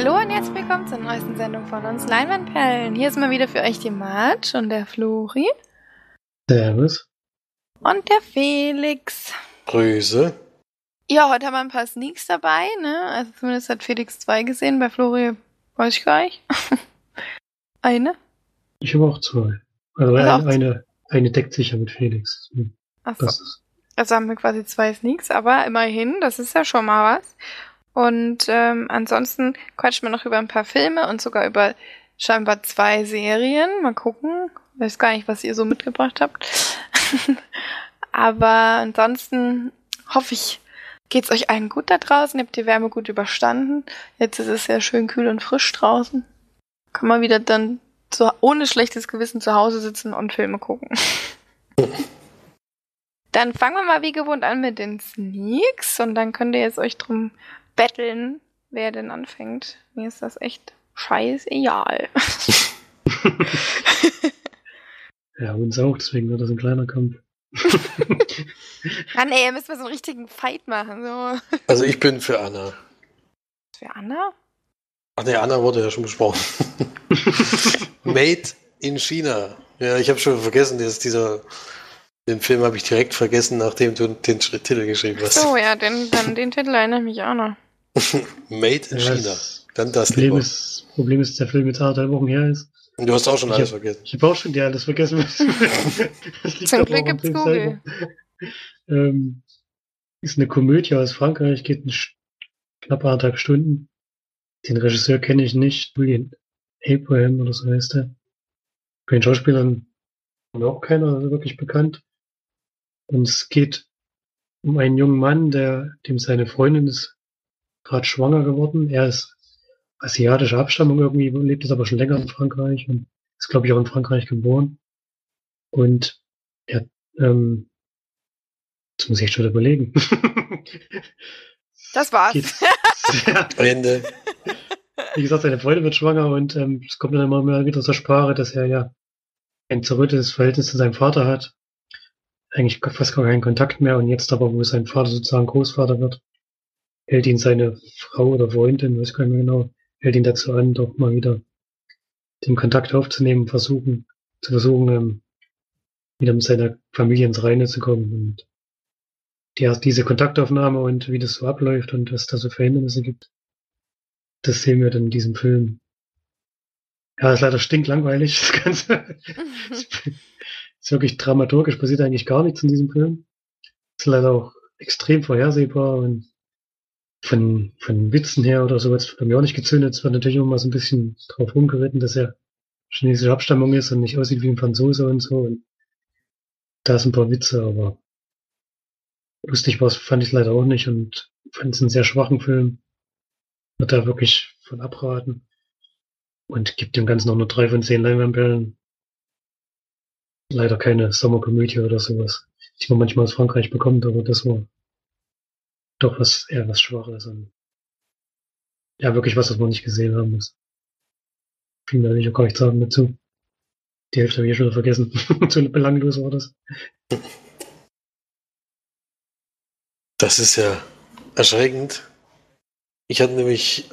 Hallo und herzlich willkommen zur neuesten Sendung von uns Leinwandperlen. Hier ist mal wieder für euch die Marge und der Flori. Servus. Und der Felix. Grüße. Ja, heute haben wir ein paar Sneaks dabei, ne? Also zumindest hat Felix zwei gesehen, bei Flori weiß ich gar nicht. eine? Ich habe auch zwei. Also, Also eine, auch eine, eine deckt sich ja mit Felix. Achso. Das ist, Also haben wir quasi zwei Sneaks, aber immerhin, das ist ja schon mal was. Und ähm, ansonsten quatschen wir noch über ein paar Filme und sogar über scheinbar zwei Serien. Mal gucken. Weiß gar nicht, was ihr so mitgebracht habt. aber ansonsten hoffe ich, geht's euch allen gut da draußen. Ihr habt die Wärme gut überstanden. Jetzt ist es sehr schön kühl und frisch draußen. Kann man wieder dann zu, ohne schlechtes Gewissen zu Hause sitzen und Filme gucken. Dann fangen wir mal wie gewohnt an mit den Sneaks und dann könnt ihr jetzt euch drum betteln, wer denn anfängt. Mir ist das echt scheißegal. ja, uns auch, deswegen wird das ein kleiner Kampf. Mann, ey, ihr müsst mal so einen richtigen Fight machen. So. Also ich bin für Anna. Für Anna? Ach nee, Anna wurde ja schon besprochen. Made in China. Ja, ich habe schon vergessen, dass dieser den Film habe ich direkt vergessen, nachdem du den Titel geschrieben hast. So, ja, den, dann den Titel erinnere ich mich auch noch. Made in Ja, China. das Dann das Problem lieber. ist, Problem ist, dass der Film jetzt anderthalb Wochen her ist. Du hast auch schon Ich alles hab- vergessen. Ich habe auch schon die alles vergessen. Zum Glück gibt's Google. Ähm, ist eine Komödie aus Frankreich, geht ein, knapp anderthalb Stunden. Den Regisseur kenne ich nicht. Julian Abraham oder so heißt er. Bei den Schauspielern haben wir auch keiner also wirklich bekannt. Und es geht um einen jungen Mann, der, dem seine Freundin ist gerade schwanger geworden. Er ist asiatischer Abstammung irgendwie, lebt jetzt aber schon länger in Frankreich und ist, glaube ich, auch in Frankreich geboren. Und er, ähm, jetzt muss ich echt schon überlegen. Das war's. Geht- ja, Ende. wie gesagt, seine Freundin wird schwanger und ähm, es kommt dann immer mehr wieder zur Sprache, dass er ja ein zerrüttetes Verhältnis zu seinem Vater hat. Eigentlich fast gar keinen Kontakt mehr und jetzt aber, wo sein Vater sozusagen Großvater wird, hält ihn seine Frau oder Freundin, weiß gar nicht mehr genau, hält ihn dazu an, doch mal wieder den Kontakt aufzunehmen, versuchen, zu versuchen, ähm, wieder mit seiner Familie ins Reine zu kommen und die, diese Kontaktaufnahme und wie das so abläuft und was da so für Hindernisse gibt, das sehen wir dann in diesem Film. Ja, ist leider stinklangweilig, das Ganze. ist wirklich dramaturgisch, passiert eigentlich gar nichts in diesem Film. Ist leider auch extrem vorhersehbar und von, von Witzen her oder sowas hat mir auch nicht gezündet. Es wird natürlich immer so ein bisschen drauf rumgeritten, dass er chinesische Abstammung ist und nicht aussieht wie ein Franzose und so. Und da sind ein paar Witze, aber lustig war fand ich leider auch nicht und fand es einen sehr schwachen Film. Wird da wirklich von abraten. Und gibt dem Ganzen noch nur drei von zehn Leinwandperlen. Leider keine Sommerkomödie oder sowas, die man manchmal aus Frankreich bekommt, aber das war doch was eher was Schwaches und ja, wirklich was, was man nicht gesehen haben muss. Viel mehr will ich auch gar nicht sagen dazu. Die Hälfte habe ich schon wieder vergessen. so belanglos war das. Das ist ja erschreckend. Ich hatte nämlich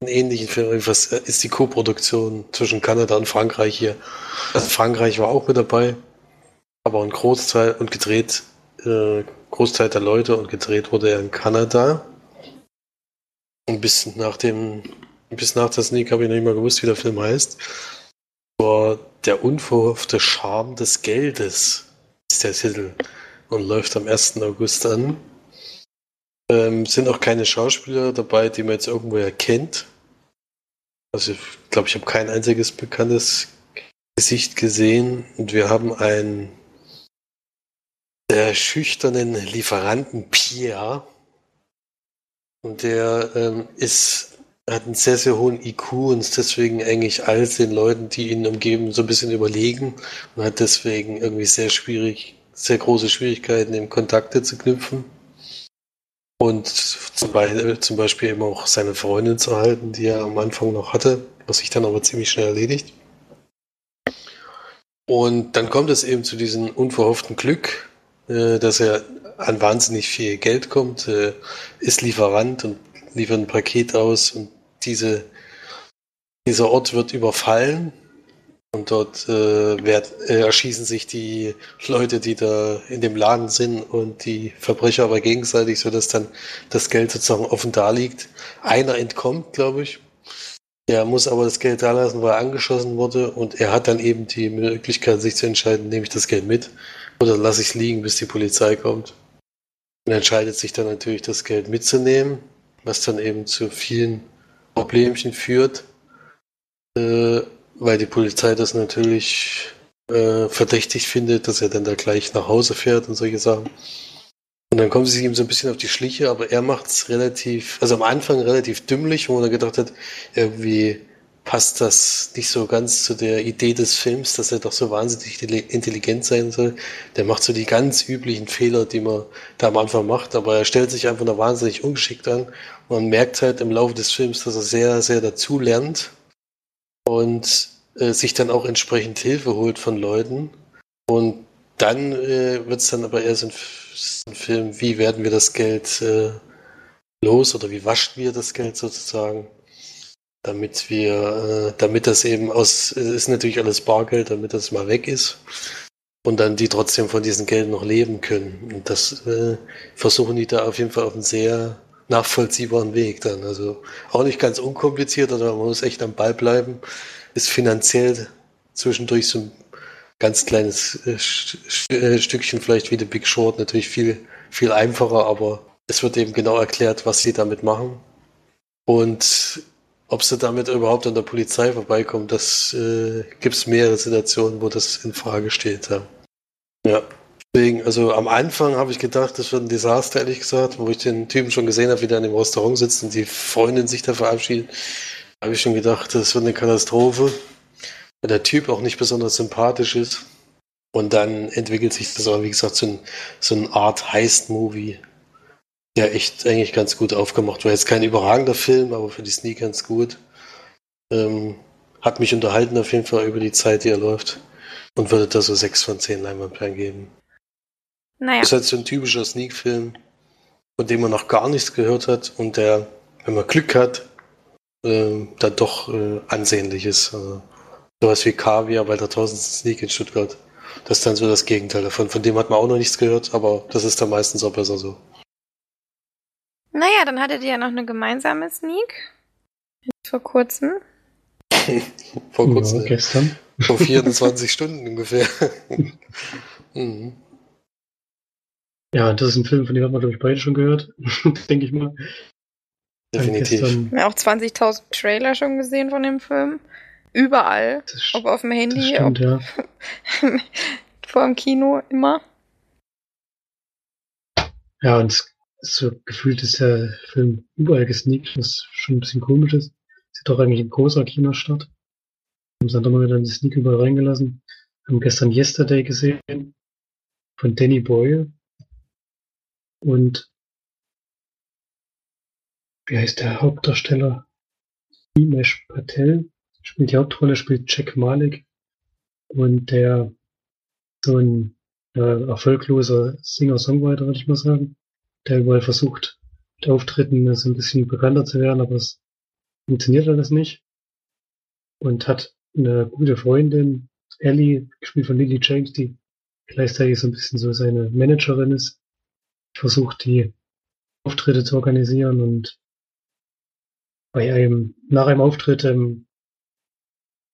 einen ähnlichen Film, was ist die Co-Produktion zwischen Kanada und Frankreich hier. Also Frankreich war auch mit dabei, aber ein Großteil und gedreht, äh, Großteil der Leute und gedreht wurde er in Kanada. Und bis nach dem, bis nach der Sneak habe ich noch nicht mal gewusst, wie der Film heißt. War der unverhoffte Charme des Geldes ist der Titel und läuft am 1. August an. Ähm, sind auch keine Schauspieler dabei, die man jetzt irgendwo erkennt. Also ich glaube, ich habe kein einziges bekanntes Gesicht gesehen. Und wir haben einen der schüchternen Lieferanten Pierre. Und der ähm, ist, hat einen sehr, sehr hohen IQ und ist deswegen eigentlich all den Leuten, die ihn umgeben, so ein bisschen überlegen und hat deswegen irgendwie sehr schwierig, sehr große Schwierigkeiten, eben Kontakte zu knüpfen. Und zum, Be zum Beispiel eben auch seine Freundin zu halten, die er am Anfang noch hatte, was sich dann aber ziemlich schnell erledigt. Und dann kommt es eben zu diesem unverhofften Glück, äh, dass er an wahnsinnig viel Geld kommt, äh, ist Lieferant und liefert ein Paket aus und diese, dieser Ort wird überfallen und dort äh, werd, äh, erschießen sich die Leute, die da in dem Laden sind und die Verbrecher aber gegenseitig, sodass dann das Geld sozusagen offen da liegt. Einer entkommt, glaube ich. Der muss aber das Geld da lassen, weil er angeschossen wurde und er hat dann eben die Möglichkeit, sich zu entscheiden, nehme ich das Geld mit oder lasse ich es liegen, bis die Polizei kommt. Und entscheidet sich dann natürlich, das Geld mitzunehmen, was dann eben zu vielen Problemchen führt, äh, weil die Polizei das natürlich äh, verdächtig findet, dass er dann da gleich nach Hause fährt und solche Sachen. Und dann kommen sie ihm so ein bisschen auf die Schliche, aber er macht es relativ, also am Anfang relativ dümmlich, wo man dann gedacht hat, irgendwie passt das nicht so ganz zu der Idee des Films, dass er doch so wahnsinnig intelligent sein soll. Der macht so die ganz üblichen Fehler, die man da am Anfang macht, aber er stellt sich einfach noch wahnsinnig ungeschickt an. Man merkt halt im Laufe des Films, dass er sehr, sehr dazu lernt und äh, sich dann auch entsprechend Hilfe holt von Leuten. Und dann äh, wird es dann aber eher so ein ein Film, wie werden wir das Geld äh, los oder wie waschen wir das Geld sozusagen, damit wir, äh, damit das eben aus, es ist natürlich alles Bargeld, damit das mal weg ist und dann die trotzdem von diesem Geld noch leben können. Und das äh, versuchen die da auf jeden Fall auf einen sehr nachvollziehbaren Weg dann. Also auch nicht ganz unkompliziert, aber man muss echt am Ball bleiben. Ist finanziell zwischendurch so ein ganz kleines äh, äh, Stückchen vielleicht wie The Big Short natürlich viel, viel einfacher, aber es wird eben genau erklärt, was sie damit machen. Und ob sie damit überhaupt an der Polizei vorbeikommen, das äh, gibt es mehrere Situationen, wo das in Frage steht. Ja. ja. Deswegen, also am Anfang habe ich gedacht, das wird ein Desaster, ehrlich gesagt, wo ich den Typen schon gesehen habe, wie der in dem Restaurant sitzt und die Freundin sich da verabschiedet, habe ich schon gedacht, das wird eine Katastrophe weil der Typ auch nicht besonders sympathisch ist. Und dann entwickelt sich das aber, wie gesagt, so, ein, so eine Art Heist-Movie, der echt eigentlich ganz gut aufgemacht war. Jetzt kein überragender Film, aber für die Sneak ganz gut. Ähm, hat mich unterhalten auf jeden Fall über die Zeit, die er läuft. Und würde da so 6 von 10 Leinwandperlen geben. Naja. Das ist halt so ein typischer Sneak-Film, von dem man noch gar nichts gehört hat und der, wenn man Glück hat, äh, dann doch äh, ansehnlich ist. Also Sowas wie Kaviar bei der 1000. Sneak in Stuttgart. Das ist dann so das Gegenteil davon. Von dem hat man auch noch nichts gehört, aber das ist dann meistens auch besser so. Naja, dann hattet ihr ja noch eine gemeinsame Sneak. Vor kurzem. vor kurzem. Ja, gestern. Vor 24 Stunden ungefähr. mhm. Ja, das ist ein Film, von dem haben wir, glaube ich, beide schon gehört. Denke ich mal. Definitiv. Wir haben auch 20.000 Trailer schon gesehen von dem Film. Überall. Das, ob auf dem Handy, stimmt, ob ja. vor dem Kino, immer. Ja, und so gefühlt ist der Film überall gesneakt, was schon ein bisschen komisch ist. Sieht doch eigentlich ein großer Kino statt. Haben sie dann mal wieder in die Sneak überall reingelassen. Haben gestern Yesterday gesehen von Danny Boyle. Und wie heißt der Hauptdarsteller? Dinesh Patel spielt die Hauptrolle, spielt Jack Malik und der so ein äh, erfolgloser Singer-Songwriter, würde ich mal sagen, der überall versucht, mit Auftritten so ein bisschen bekannter zu werden, aber es funktioniert alles nicht. Und hat eine gute Freundin, Ellie, gespielt von Lily James, die gleichzeitig so ein bisschen so seine Managerin ist, versucht die Auftritte zu organisieren und bei einem, nach einem Auftritt ähm,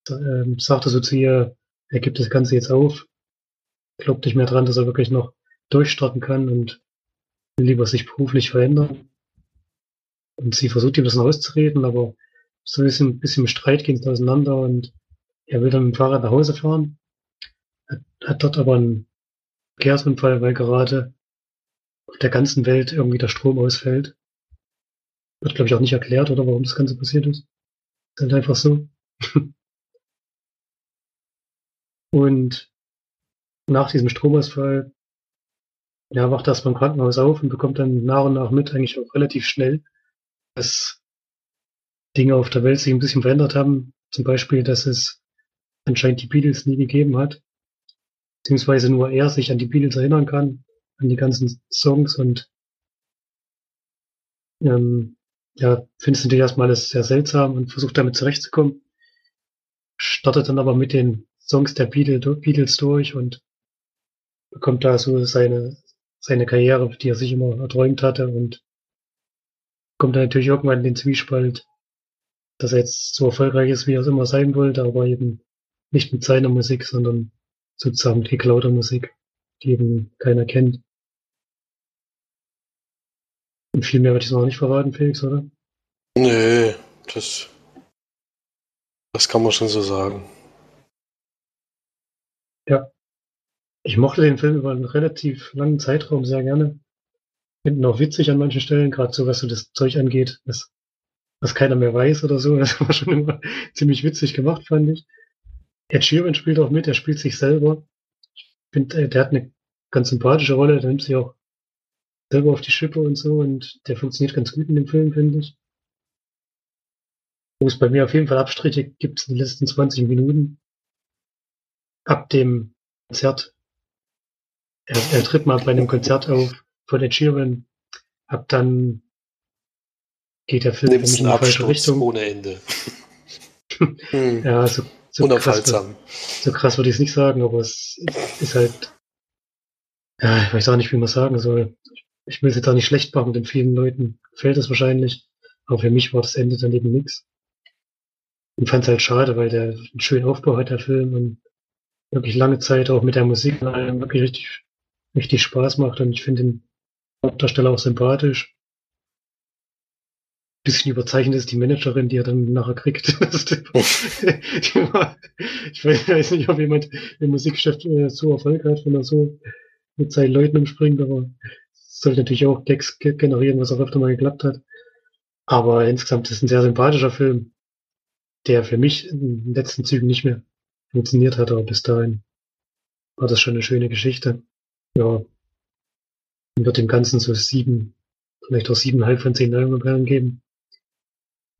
ähm, sagte so zu ihr, er gibt das Ganze jetzt auf, glaubt nicht mehr dran, dass er wirklich noch durchstarten kann und will lieber sich beruflich verändern. Und sie versucht ihm noch auszureden, aber so ist ein bisschen im Streit ging es auseinander und er will dann mit dem Fahrrad nach Hause fahren, hat, hat dort aber einen Verkehrsunfall, weil gerade auf der ganzen Welt irgendwie der Strom ausfällt. Wird, glaube ich, auch nicht erklärt, oder warum das Ganze passiert ist. Ist halt einfach so. Und nach diesem Stromausfall ja, wacht er beim Krankenhaus auf und bekommt dann nach und nach mit, eigentlich auch relativ schnell, dass Dinge auf der Welt sich ein bisschen verändert haben. Zum Beispiel, dass es anscheinend die Beatles nie gegeben hat. Beziehungsweise nur er sich an die Beatles erinnern kann, an die ganzen Songs und ähm, ja, findet es natürlich erstmal alles sehr seltsam und versucht damit zurechtzukommen. Startet dann aber mit den Songs der Beatles durch und bekommt da so seine, seine Karriere, die er sich immer erträumt hatte und kommt dann natürlich irgendwann in den Zwiespalt, dass er jetzt so erfolgreich ist, wie er es immer sein wollte, aber eben nicht mit seiner Musik, sondern sozusagen mit geklauter Musik, die eben keiner kennt. Und viel mehr würde ich noch nicht verraten, Felix, oder? Nö, das, das kann man schon so sagen. Ja. Ich mochte den Film über einen relativ langen Zeitraum sehr gerne. Finden auch witzig an manchen Stellen, gerade so was so das Zeug angeht, was, was keiner mehr weiß oder so. Das war schon immer ziemlich witzig gemacht, fand ich. Ed Sheeran spielt auch mit, er spielt sich selber. Ich finde, äh, der hat eine ganz sympathische Rolle, der nimmt sich auch selber auf die Schippe und so und der funktioniert ganz gut in dem Film, finde ich. Wo es bei mir auf jeden Fall Abstriche gibt in den letzten 20 Minuten. Ab dem Konzert. Er, er tritt mal bei einem Konzert auf von Ed Sheeran. Ab dann geht der Film in die falsche Richtung. ohne Ende. hm. Ja, so, so Unaufhaltsam. Krass, so krass würde ich es nicht sagen, aber es ist halt, ja, ich weiß auch nicht, wie man sagen soll ich will es jetzt auch nicht schlecht machen, denn vielen Leuten gefällt es wahrscheinlich. Aber für mich war das Ende dann eben nichts. Ich fand es halt schade, weil der einen schönen Aufbau hat, der Film, und wirklich lange Zeit auch mit der Musik und allem wirklich richtig, richtig Spaß macht. Und ich finde den Hauptdarsteller auch sympathisch. Bisschen überzeichnet ist die Managerin, die er dann nachher kriegt. ich weiß nicht, ob jemand im Musikgeschäft äh, so Erfolg hat, wenn er so mit seinen Leuten umspringt, aber sollte natürlich auch Gags generieren, was auch öfter mal geklappt hat. Aber insgesamt ist es ein sehr sympathischer Film, der für mich in den letzten Zügen nicht mehr funktioniert hat, aber bis dahin war das schon eine schöne Geschichte. Ja. Wird dem Ganzen so sieben, vielleicht auch siebeneinhalb von zehn Leinwandperlen geben.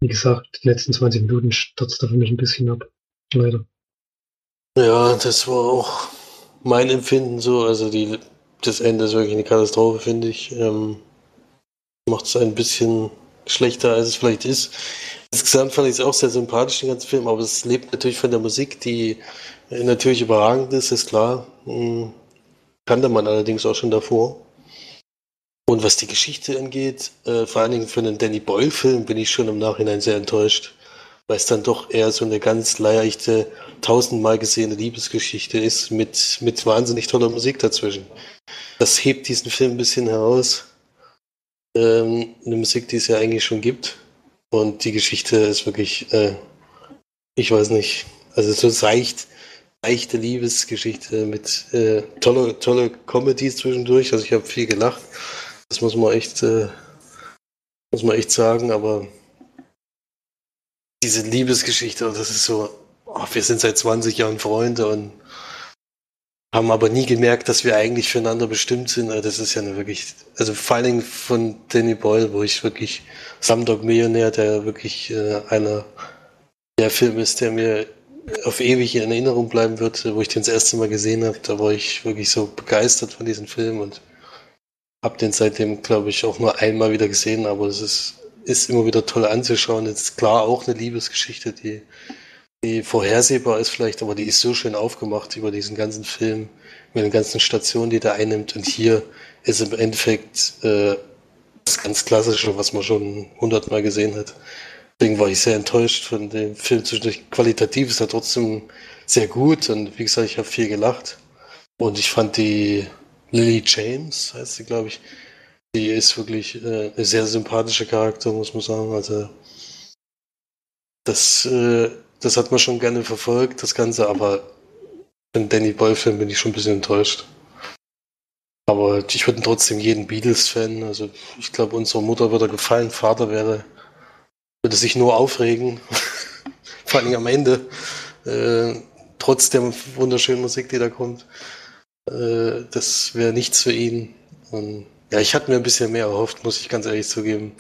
Wie gesagt, die letzten 20 Minuten stürzt da für mich ein bisschen ab. Leider. Ja, das war auch mein Empfinden so. Also die das Ende ist wirklich eine Katastrophe, finde ich. Ähm, Macht es ein bisschen schlechter, als es vielleicht ist. Insgesamt fand ich es auch sehr sympathisch, den ganzen Film, aber es lebt natürlich von der Musik, die natürlich überragend ist, ist klar. Hm, kannte man allerdings auch schon davor. Und was die Geschichte angeht, äh, vor allen Dingen für einen Danny Boyle-Film bin ich schon im Nachhinein sehr enttäuscht, weil es dann doch eher so eine ganz leichte, tausendmal gesehene Liebesgeschichte ist mit, mit wahnsinnig toller Musik dazwischen das hebt diesen Film ein bisschen heraus. Ähm, eine Musik, die es ja eigentlich schon gibt. Und die Geschichte ist wirklich, äh, ich weiß nicht, also so seicht, leichte Liebesgeschichte mit äh, tolle, tolle Comedies zwischendurch. Also ich habe viel gelacht. Das muss man echt, äh, muss man echt sagen, aber diese Liebesgeschichte, das ist so, oh, wir sind seit 20 Jahren Freunde und haben aber nie gemerkt, dass wir eigentlich füreinander bestimmt sind. Also das ist ja eine wirklich, also vor allen Dingen von Danny Boyle, wo ich wirklich Samdog Millionär, der wirklich äh, einer der Film ist, der mir auf ewig in Erinnerung bleiben wird, wo ich den das erste Mal gesehen habe. Da war ich wirklich so begeistert von diesem Film und habe den seitdem, glaube ich, auch nur einmal wieder gesehen. Aber es ist, ist immer wieder toll anzuschauen. Jetzt ist klar auch eine Liebesgeschichte, die die vorhersehbar ist vielleicht, aber die ist so schön aufgemacht über diesen ganzen Film, mit den ganzen Stationen, die der einnimmt. Und hier ist im Endeffekt äh, das ganz Klassische, was man schon hundertmal gesehen hat. Deswegen war ich sehr enttäuscht von dem Film. Zwischendurch qualitativ ist er trotzdem sehr gut und wie gesagt, ich habe viel gelacht. Und ich fand die Lily James, heißt sie, glaube ich, die ist wirklich äh, eine sehr sympathische Charakter, muss man sagen. Also das äh, das hat man schon gerne verfolgt, das Ganze, aber für Danny Boy-Film bin ich schon ein bisschen enttäuscht. Aber ich würde trotzdem jeden Beatles-Fan, also ich glaube, unserer Mutter würde gefallen, Vater wäre, würde sich nur aufregen, vor allem am Ende, äh, trotz der wunderschönen Musik, die da kommt. Äh, das wäre nichts für ihn. Und ja, ich hatte mir ein bisschen mehr erhofft, muss ich ganz ehrlich zugeben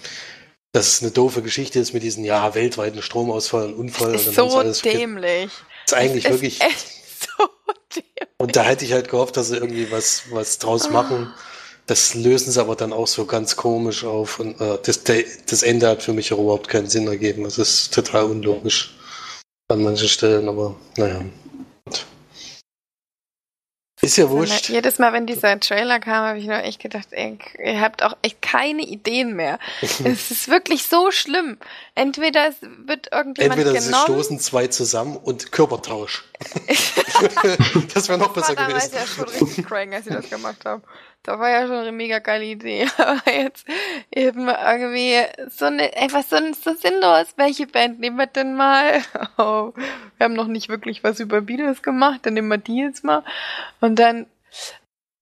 dass es eine doofe Geschichte ist mit diesem ja weltweiten Stromausfall und Unfall. Das ist so dämlich. Das ist eigentlich es wirklich. Ist so dämlich. Und da hätte ich halt gehofft, dass sie irgendwie was, was draus ah. Das lösen sie aber dann auch so ganz komisch auf. Und äh, das, das Ende hat für mich auch überhaupt keinen Sinn ergeben. Es ist total unlogisch an manchen Stellen, aber naja. Ist ja wurscht. Jedes Mal, wenn dieser Trailer kam, habe ich nur echt gedacht, ey, ihr habt auch echt keine Ideen mehr. es ist wirklich so schlimm. Entweder es wird irgendjemand Entweder genommen. sie stoßen zwei zusammen und Körpertausch. das wäre noch besser war gewesen. ja schon richtig crank, als sie das gemacht haben. Da war ja schon eine mega geile Idee. Aber jetzt eben irgendwie so eine, einfach so, so sinnlos. Welche Band nehmen wir denn mal? Oh, wir haben noch nicht wirklich was über Beatles gemacht, dann nehmen wir die jetzt mal. Und dann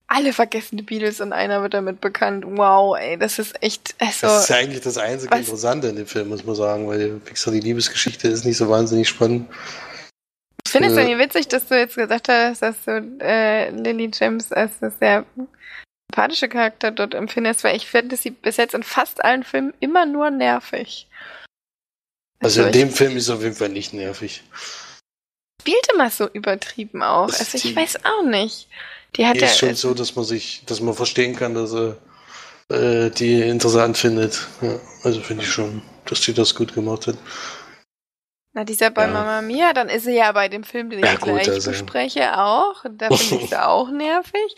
alle vergessen die Beatles und einer wird damit bekannt. Wow, ey, das ist echt, also. Das ist ja eigentlich das einzige Was- Interessante in dem Film, muss man sagen, weil gesagt, die Liebesgeschichte ist nicht so wahnsinnig spannend. Ich finde es irgendwie witzig, dass du jetzt gesagt hast, dass du äh, Lily James als eine sehr sympathische Charakter dort empfindest, weil ich finde sie bis jetzt in fast allen Filmen immer nur nervig. Also in ich dem Film ist es auf jeden Fall nicht nervig. spielt immer so übertrieben auch. Das Also ich weiß auch nicht. Die hat ja, ist schon so, dass man sich, dass man verstehen kann, dass er äh, die interessant findet. Ja, also finde ich schon, dass die das gut gemacht hat. na dieser bei Ja. Mama Mia, dann ist sie ja bei dem Film, den ich Ja, gut, gleich also- bespreche, auch. Da finde ich sie auch nervig.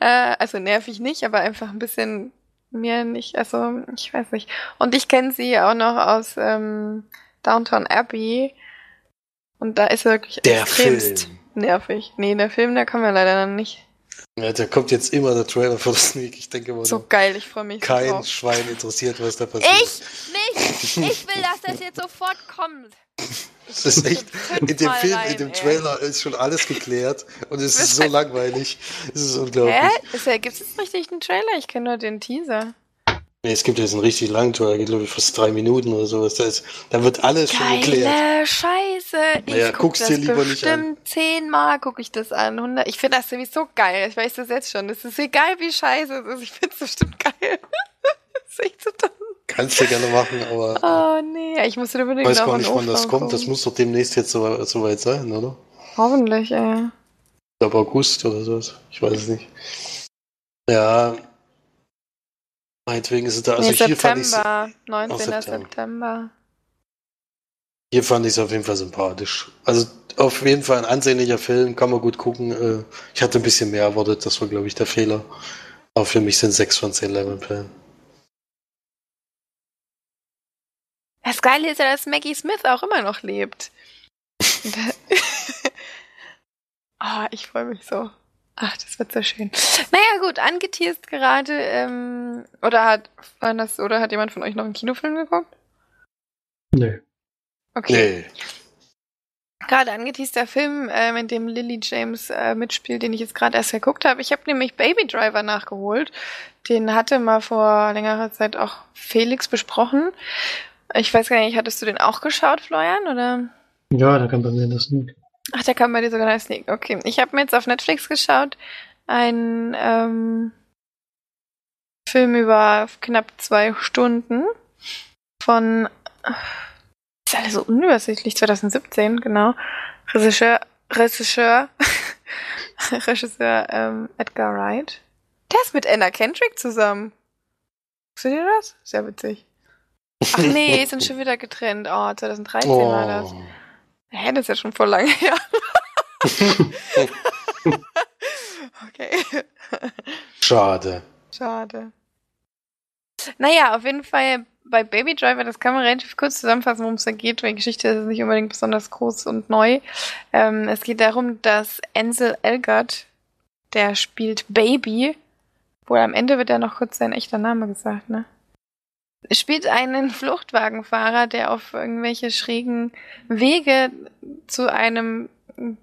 Äh, also nervig nicht, aber einfach ein bisschen mir nicht, also ich weiß nicht. Und ich kenne sie auch noch aus ähm, Downtown Abbey. Und da ist wirklich Der extremst Film. nervig. Nee, der Film, der kann man leider noch nicht. Ja, da kommt jetzt immer der Trailer für das Sneak. Ich denke mal, So geil, ich freue mich kein drauf. Schwein interessiert, was da passiert. Ich nicht! Ich will, dass das jetzt sofort kommt. Das ist echt, in dem Film, rein, in dem ey. Trailer ist schon alles geklärt und es ist so langweilig. Es ist unglaublich. Hä? Ja, gibt's jetzt richtig einen Trailer? Ich kenne nur den Teaser. Nee, es gibt jetzt einen richtig langen Trailer, geht glaube ich fast drei Minuten oder sowas. Da, ist, da wird alles schon geklärt. Geile Scheiße. Ich Naja, guck guck's das dir lieber nicht bestimmt zehnmal gucke ich das an. 100. Ich finde das sowieso geil. Ich weiß das jetzt schon. Es ist egal, wie scheiße es ist. Ich finde es bestimmt geil. das ist echt dumm. Kannst du gerne machen, aber Oh nee, ich muss unbedingt weiß gar nicht, wann das kommt. Das muss doch demnächst jetzt so, so sein, oder? Hoffentlich, ey. Ab August oder sowas. Ich weiß es nicht. Ja. Meinetwegen ist es da. Also nee, hier fand ich September. 19. September. September. hier fand ich es auf jeden Fall sympathisch. Also auf jeden Fall ein ansehnlicher Film, kann man gut gucken. Äh, Ich hatte ein bisschen mehr erwartet, das war glaube ich der Fehler. Aber für mich sind sechs von zehn Levelperlen. Das Geile ist ja, dass Maggie Smith auch immer noch lebt. Ah, ich freue mich so. Ach, das wird so schön. Naja, gut, angeteased gerade. Ähm, oder hat das, oder hat jemand von euch noch einen Kinofilm geguckt? Nö. Okay. Nee. Gerade angeteased der Film, ähm, in dem Lily James äh, mitspielt, den ich jetzt gerade erst geguckt habe. Ich habe nämlich Baby Driver nachgeholt. Den hatte mal vor längerer Zeit auch Felix besprochen. Ich weiß gar nicht, hattest du den auch geschaut, Florian, oder? Ja, da kann bei mir das nicht. Ach, der kam bei dir sogar als Sneak. Okay, ich habe mir jetzt auf Netflix geschaut. Ein ähm, Film über knapp zwei Stunden von ist alles so unübersichtlich, 2017, genau. Regisseur, Regisseur, Regisseur ähm, Edgar Wright. Der ist mit Anna Kendrick zusammen. Seht ihr das? Sehr witzig. Ach nee, sind schon wieder getrennt. Oh, 2013 war das. Oh. Hä, das ist ja schon voll lange her. okay. Schade. Schade. Naja, auf jeden Fall bei Baby Driver, das kann man relativ kurz zusammenfassen, worum es da geht, weil die Geschichte ist nicht unbedingt besonders groß und neu. Ähm, es geht darum, dass Ansel Elgort, der spielt Baby, wohl am Ende wird ja noch kurz sein echter Name gesagt, ne? Spielt einen Fluchtwagenfahrer, der auf irgendwelche schrägen Wege zu einem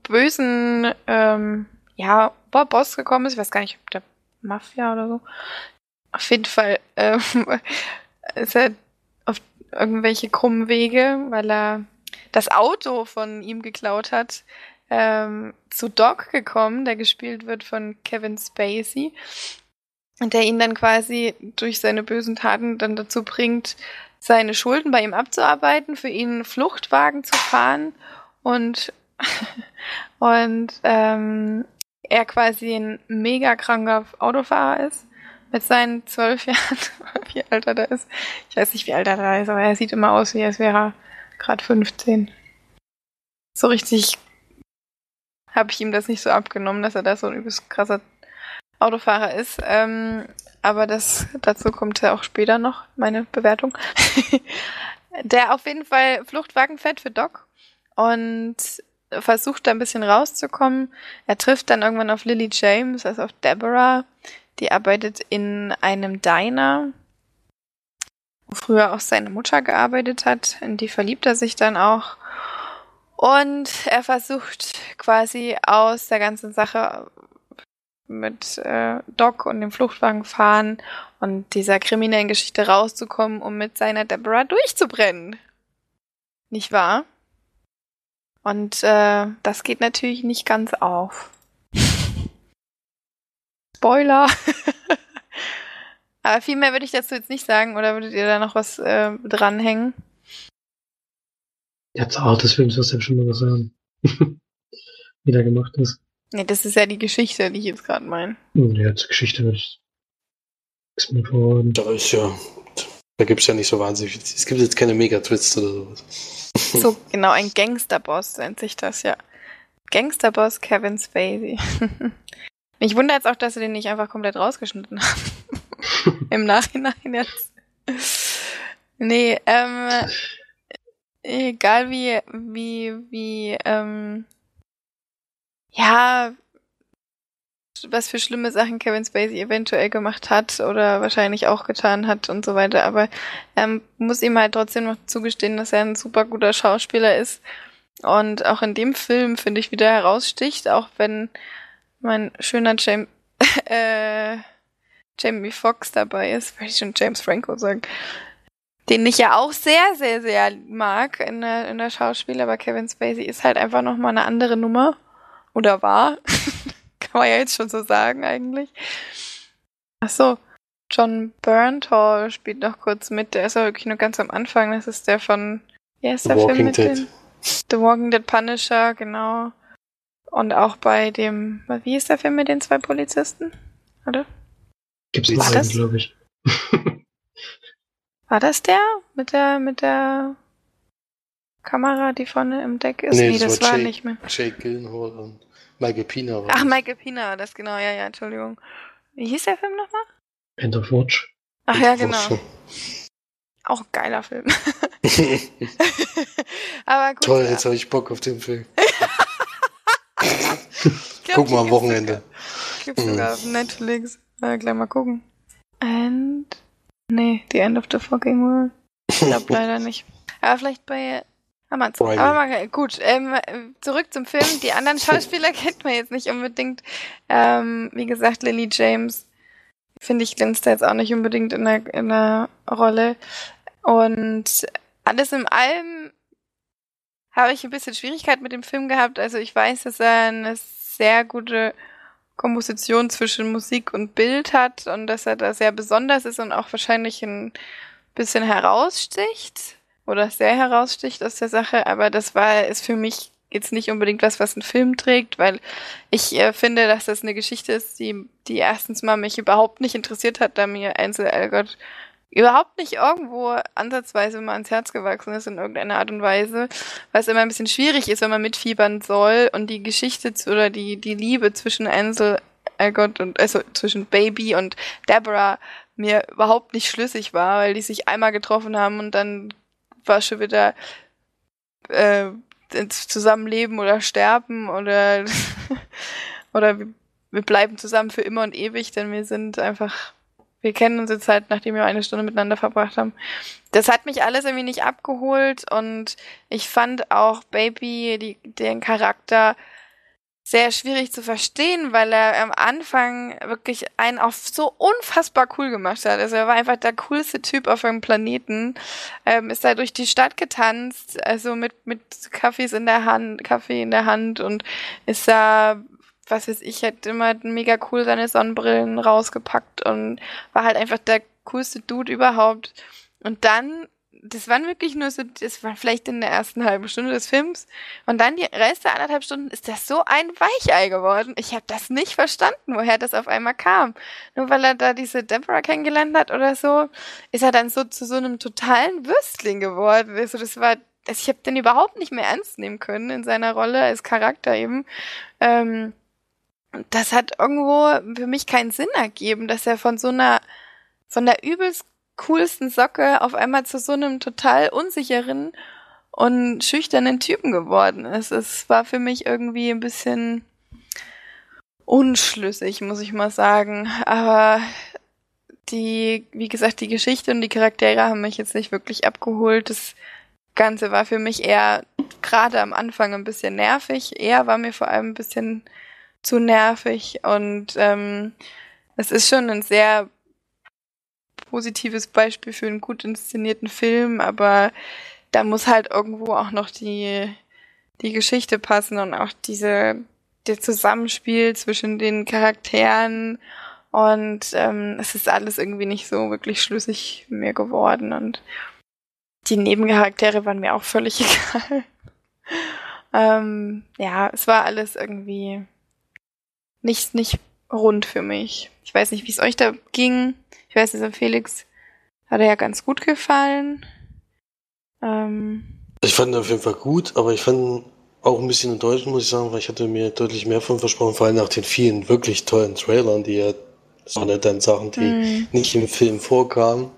bösen, ähm, ja, Boss gekommen ist. Ich weiß gar nicht, ob der Mafia oder so. Auf jeden Fall ähm, ist er auf irgendwelche krummen Wege, weil er das Auto von ihm geklaut hat, ähm, zu Doc gekommen, der gespielt wird von Kevin Spacey. Und der ihn dann quasi durch seine bösen Taten dann dazu bringt, seine Schulden bei ihm abzuarbeiten, für ihn einen Fluchtwagen zu fahren und, und ähm, er quasi ein mega kranker Autofahrer ist, mit seinen zwölf Jahren, wie alt er da ist. Ich weiß nicht, wie alt er da ist, aber er sieht immer aus, wie als wäre er gerade 15. So richtig habe ich ihm das nicht so abgenommen, dass er da so ein übelst krasser Autofahrer ist. Ähm, aber das dazu kommt ja auch später noch, meine Bewertung. Der auf jeden Fall Fluchtwagen fährt für Doc und versucht da ein bisschen rauszukommen. Er trifft dann irgendwann auf Lily James, also auf Deborah. Die arbeitet in einem Diner, wo früher auch seine Mutter gearbeitet hat. In die verliebt er sich dann auch. Und er versucht quasi aus der ganzen Sache mit äh, Doc und dem Fluchtwagen fahren und dieser kriminellen Geschichte rauszukommen, um mit seiner Deborah durchzubrennen. Nicht wahr? Und äh, das geht natürlich nicht ganz auf. Spoiler. Aber viel mehr würde ich dazu jetzt nicht sagen, oder würdet ihr da noch was äh, dranhängen? Ja, zur Art des Films wirst ja schon mal was sagen. Wie der gemacht ist. Nee, das ist ja die Geschichte, die ich jetzt gerade meine. Ja, zur Geschichte. Ist mir verraten. Da ist ja. Da gibt es ja nicht so wahnsinnig viel. Es gibt jetzt keine Mega-Twists oder sowas. So, genau, ein Gangsterboss nennt sich das ja. Gangsterboss Kevin Spacey. Mich wundert jetzt auch, dass sie den nicht einfach komplett rausgeschnitten haben. Im Nachhinein jetzt. Nee, ähm, egal wie, wie, wie, ähm, ja, was für schlimme Sachen Kevin Spacey eventuell gemacht hat oder wahrscheinlich auch getan hat und so weiter. Aber ähm, muss ihm halt trotzdem noch zugestehen, dass er ein super guter Schauspieler ist. Und auch in dem Film, finde ich, wieder heraussticht, auch wenn mein schöner James, äh, Jamie Foxx dabei ist, weil ich schon James Franco sagen, den ich ja auch sehr, sehr, sehr mag in der, in der Schauspiel, aber Kevin Spacey ist halt einfach nochmal eine andere Nummer. Oder war. Kann man ja jetzt schon so sagen eigentlich. Ach so, John Bernthal spielt noch kurz mit. Der ist ja wirklich nur ganz am Anfang. Das ist der von, wie heißt The der Walking Film mit Dead. The Walking Dead Punisher, genau. Und auch bei dem, wie ist der Film mit den zwei Polizisten? Oder? Gibt's einen, das? glaube ich. War das der? Mit der, mit der Kamera, die vorne im Deck ist? Nee, Nee, das das war war Jake. nicht mehr. Jake Gyllenhaal und Michael Pina. war Ach. Michael Pina, das genau, ja, ja, Entschuldigung. Wie hieß der Film nochmal? End of Watch. Ach ja, genau. Auch ein geiler Film. Aber gut. Toll, ja. jetzt habe ich Bock auf den Film. Glaub, Guck mal am Wochenende. sogar- Gibt's Mhm. sogar auf Netflix. Äh, gleich mal gucken. And. Nee, The End of the Fucking World. Ich glaub leider nicht. Aber vielleicht bei Aber mal, gut, ähm, zurück zum Film. Die anderen Schauspieler kennt man jetzt nicht unbedingt. Ähm, wie gesagt, Lily James, finde ich, glänzt da jetzt auch nicht unbedingt in der, in der Rolle. Und alles in allem habe ich ein bisschen Schwierigkeit mit dem Film gehabt. Also ich weiß, dass er eine sehr gute Komposition zwischen Musik und Bild hat und dass er da sehr besonders ist und auch wahrscheinlich ein bisschen heraussticht oder sehr heraussticht aus der Sache. Aber das war, ist für mich jetzt nicht unbedingt was, was einen Film trägt, weil ich äh, finde, dass das eine Geschichte ist, die, die erstens mal mich überhaupt nicht interessiert hat, da mir Ansel Elgott überhaupt nicht irgendwo ansatzweise mal ans Herz gewachsen ist in irgendeiner Art und Weise, was immer ein bisschen schwierig ist, wenn man mitfiebern soll und die Geschichte zu, oder die, die Liebe zwischen Ansel Elgott und, also zwischen Baby und Deborah mir überhaupt nicht schlüssig war, weil die sich einmal getroffen haben und dann war schon wieder äh, ins Zusammenleben oder sterben oder oder wir, wir bleiben zusammen für immer und ewig, denn wir sind einfach wir kennen uns jetzt halt, nachdem wir eine Stunde miteinander verbracht haben. Das hat mich alles irgendwie nicht abgeholt und ich fand auch Baby, die, den Charakter, sehr schwierig zu verstehen, weil er am Anfang wirklich einen auf so unfassbar cool gemacht hat. Also er war einfach der coolste Typ auf einem Planeten. Ähm, ist da durch die Stadt getanzt, also mit, mit Kaffees in der Hand, Kaffee in der Hand und ist da was weiß ich, hat immer mega cool seine Sonnenbrillen rausgepackt und war halt einfach der coolste Dude überhaupt. Und dann das waren wirklich nur so, das war vielleicht in der ersten halben Stunde des Films. Und dann die Rest der anderthalb Stunden ist das so ein Weichei geworden. Ich habe das nicht verstanden, woher das auf einmal kam. Nur weil er da diese Deborah kennengelernt hat oder so, ist er dann so zu so einem totalen Würstling geworden. Also das war, also ich habe den überhaupt nicht mehr ernst nehmen können in seiner Rolle als Charakter eben. Ähm, das hat irgendwo für mich keinen Sinn ergeben, dass er von so einer, von der übelst coolsten Socke auf einmal zu so einem total unsicheren und schüchternen Typen geworden ist. Es war für mich irgendwie ein bisschen unschlüssig, muss ich mal sagen. Aber die, wie gesagt, die Geschichte und die Charaktere haben mich jetzt nicht wirklich abgeholt. Das Ganze war für mich eher gerade am Anfang ein bisschen nervig. Er war mir vor allem ein bisschen zu nervig und ähm, es ist schon ein sehr positives Beispiel für einen gut inszenierten Film, aber da muss halt irgendwo auch noch die, die Geschichte passen und auch diese, der Zusammenspiel zwischen den Charakteren und ähm, es ist alles irgendwie nicht so wirklich schlüssig mir geworden und die Nebencharaktere waren mir auch völlig egal. ähm, ja, es war alles irgendwie nicht, nicht rund für mich. Ich weiß nicht, wie es euch da ging. Ich weiß, dieser Felix hat er ja ganz gut gefallen. Ähm, ich fand ihn auf jeden Fall gut, aber ich fand auch ein bisschen enttäuschend, muss ich sagen, weil ich hatte mir deutlich mehr von versprochen, vor allem nach den vielen wirklich tollen Trailern, die ja, waren ja dann Sachen, die mm. nicht im Film vorkamen.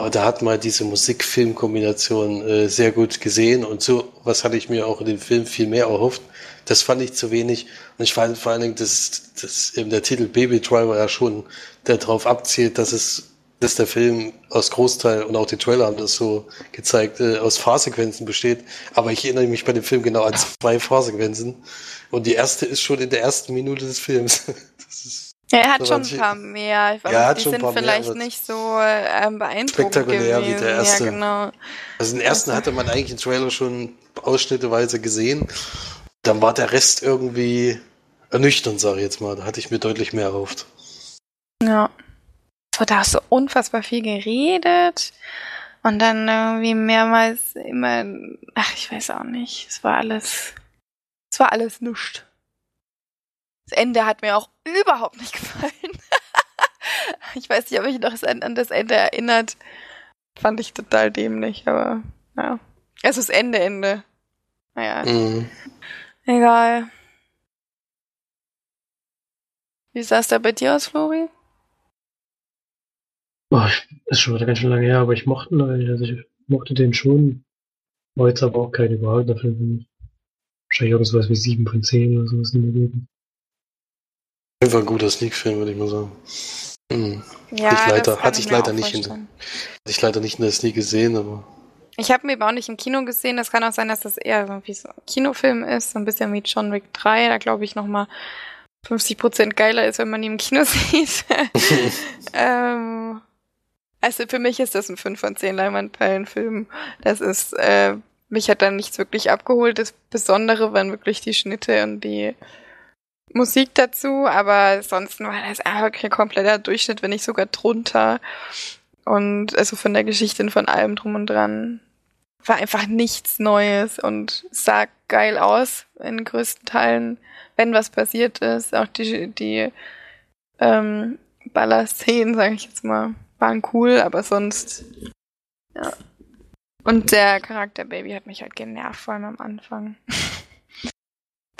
Aber da hat man diese Musik-Film-Kombination äh, sehr gut gesehen und so was hatte ich mir auch in dem Film viel mehr erhofft. Das fand ich zu wenig. Und ich fand vor allen Dingen, dass, dass eben der Titel Baby Driver ja schon darauf abzielt, dass es dass der Film aus Großteil und auch die Trailer haben das so gezeigt, äh, aus Fahrsequenzen besteht. Aber ich erinnere mich bei dem Film genau an zwei Fahrsequenzen. Und die erste ist schon in der ersten Minute des Films. ja, er hat schon ein paar mehr. Ich weiß, ja, die sind vielleicht mehr, nicht so ähm, beeindruckend spektakulär gewesen. wie der erste. Ja, genau. Also den ersten hatte man eigentlich im Trailer schon ausschnitteweise gesehen. Dann war der Rest irgendwie ernüchternd, sage ich jetzt mal. Da hatte ich mir deutlich mehr erhofft. Ja wurde auch so unfassbar viel geredet. Und dann irgendwie mehrmals immer, ach, ich weiß auch nicht. Es war alles, es war alles nuscht. Das Ende hat mir auch überhaupt nicht gefallen. ich weiß nicht, ob ich noch an das Ende erinnert. Fand ich total dämlich, aber ja. Also das Ende, Ende. Naja. Mhm. Egal. Wie sah es da bei dir aus, Flori? Oh, ist schon wieder ganz schön lange her, aber ich mochte ihn eigentlich. Also ich mochte den schon. War jetzt aber auch kein überragender Film. Wahrscheinlich irgendwas wie 7 von 10 oder sowas in der Gegend. Einfach ein guter Sneak-Film, würde ich mal sagen. Hm. Ja, ich leider, hatte ich, ich leider nicht in, hatte ich leider nicht in der Sneak gesehen, aber. Ich habe ihn aber auch nicht im Kino gesehen. Das kann auch sein, dass das eher so ein Kinofilm ist, so ein bisschen wie John Wick 3. Da glaube ich nochmal 50% geiler ist, wenn man ihn im Kino sieht. ähm, also für mich ist das ein 5 von 10 Leinwandperlenfilm. Das ist, äh, mich hat dann nichts wirklich abgeholt. Das Besondere waren wirklich die Schnitte und die Musik dazu, aber sonst war das einfach ein kompletter Durchschnitt, wenn nicht sogar drunter. Und also von der Geschichte und von allem drum und dran war einfach nichts Neues und sah geil aus in größten Teilen, wenn was passiert ist. Auch die, die ähm, Baller-Szenen, sage ich jetzt mal waren cool, aber sonst. Ja. Und der Charakter Baby hat mich halt genervt, vor allem am Anfang.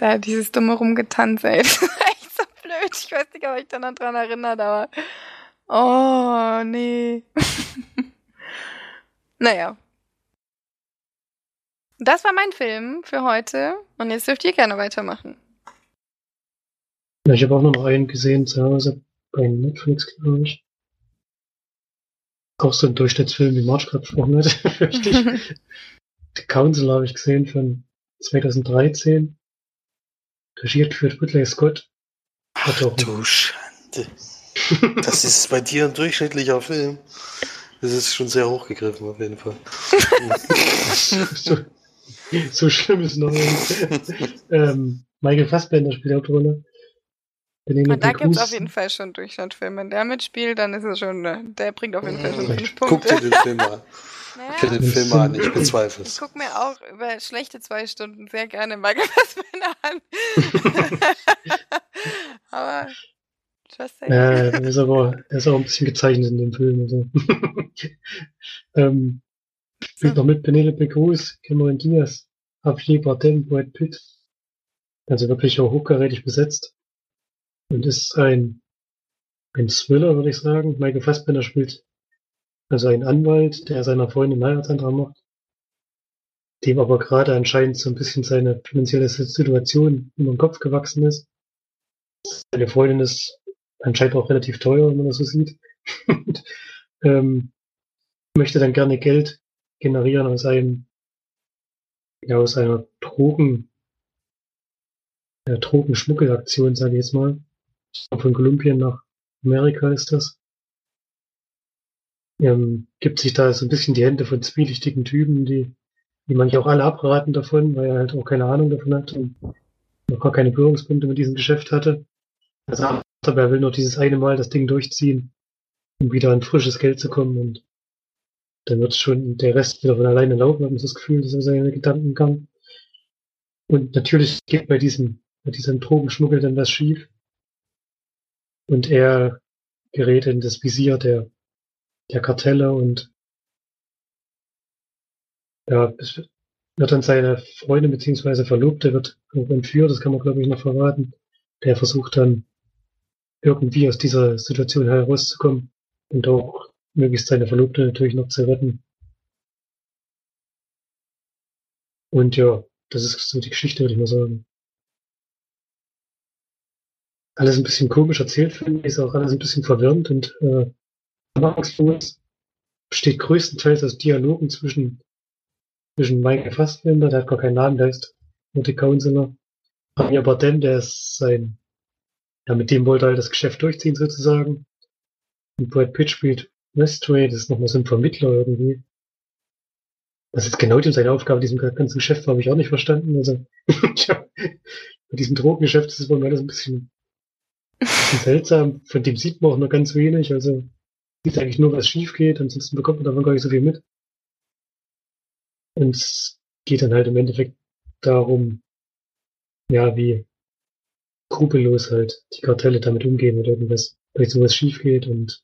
da dieses dumme Rumgetanze, ey. Das war echt so blöd. Ich weiß nicht, ob ich dann daran erinnert, aber. Oh, nee. naja. Das war mein Film für heute. Und jetzt dürft ihr gerne weitermachen. Ja, ich habe auch noch einen gesehen, zu Hause bei Netflix, glaube ich auch so ein Durchschnittsfilm, wie March gerade gesprochen hat. Richtig. The Council habe ich gesehen von 2013. Regiert geführt Whitley Scott. Ach du Schande. Das ist bei dir ein durchschnittlicher Film. Das ist schon sehr hochgegriffen auf jeden Fall. so, so schlimm ist noch nicht. ähm, Michael Fassbender spielt Hauptrolle. Penelope Und da gibt es auf jeden Fall schon Durchschnittfilm. Wenn der mitspielt, dann ist es schon, äh, der bringt auf jeden Fall schon Mhm. fünf Guck dir Punkte. den Film an. Naja, dir den Film an, ich bezweifle ich es. gucke mir auch über schlechte zwei Stunden sehr gerne Michael Fassbender an. Aber, just saying. Ja, der ist aber, der ist auch ein bisschen gezeichnet in dem Film. Also. ähm, spielt noch mit Penelope Cruz, Cameron Diaz, Javier Bardem, Brad Pitt. Also wirklich auch hochkarätig besetzt. Und ist ein, ein Thriller, würde ich sagen. Michael Fassbender spielt also einen Anwalt, der seiner Freundin einen Heiratsantrag macht, dem aber gerade anscheinend so ein bisschen seine finanzielle Situation über den Kopf gewachsen ist. Seine Freundin ist anscheinend auch relativ teuer, wenn man das so sieht. Und, ähm, möchte dann gerne Geld generieren aus einem, ja, aus einer Drogen, ja, Drogenschmuggelaktion, sage ich jetzt mal. Von Kolumbien nach Amerika ist das. Ähm, gibt sich da so ein bisschen die Hände von zwielichtigen Typen, die, die manche auch alle abraten davon, weil er halt auch keine Ahnung davon hat und noch gar keine Berührungspunkte mit diesem Geschäft hatte. Sagt aber, er will nur dieses eine Mal das Ding durchziehen, um wieder an frisches Geld zu kommen und dann wird schon der Rest wieder von alleine laufen, hat man das Gefühl, das ist seine Gedankengang. Und natürlich geht bei diesem, bei diesem Drogenschmuggel dann was schief. Und er gerät in das Visier der, der Kartelle und ja, es wird dann seine Freundin beziehungsweise Verlobte wird entführt, das kann man glaube ich noch verraten. Der versucht dann irgendwie aus dieser Situation herauszukommen und auch möglichst seine Verlobte natürlich noch zu retten. Und ja, das ist so die Geschichte, würde ich mal sagen. Alles ein bisschen komisch erzählt, finde ich, ist auch alles ein bisschen verwirrend und äh, anfangslos. Besteht größtenteils aus Dialogen zwischen, zwischen Michael Fassbender, der hat gar keinen Namen, der ist nur die Counselor. Javier Bardem, der ist sein, ja, mit dem wollte er halt das Geschäft durchziehen sozusagen. Und Brad Pitt spielt Westray, das ist nochmal so ein Vermittler irgendwie. Was jetzt genau dem seine Aufgabe diesem ganzen Geschäft war, habe ich auch nicht verstanden. Also, bei diesem Drogengeschäft ist es mir alles ein bisschen, bisschen seltsam. Von dem sieht man auch nur ganz wenig. Also, sieht eigentlich nur, was schief geht. Ansonsten bekommt man davon gar nicht so viel mit. Und es geht dann halt im Endeffekt darum, ja, wie skrupellos halt die Kartelle damit umgehen, wenn irgendwas, vielleicht sowas schief geht und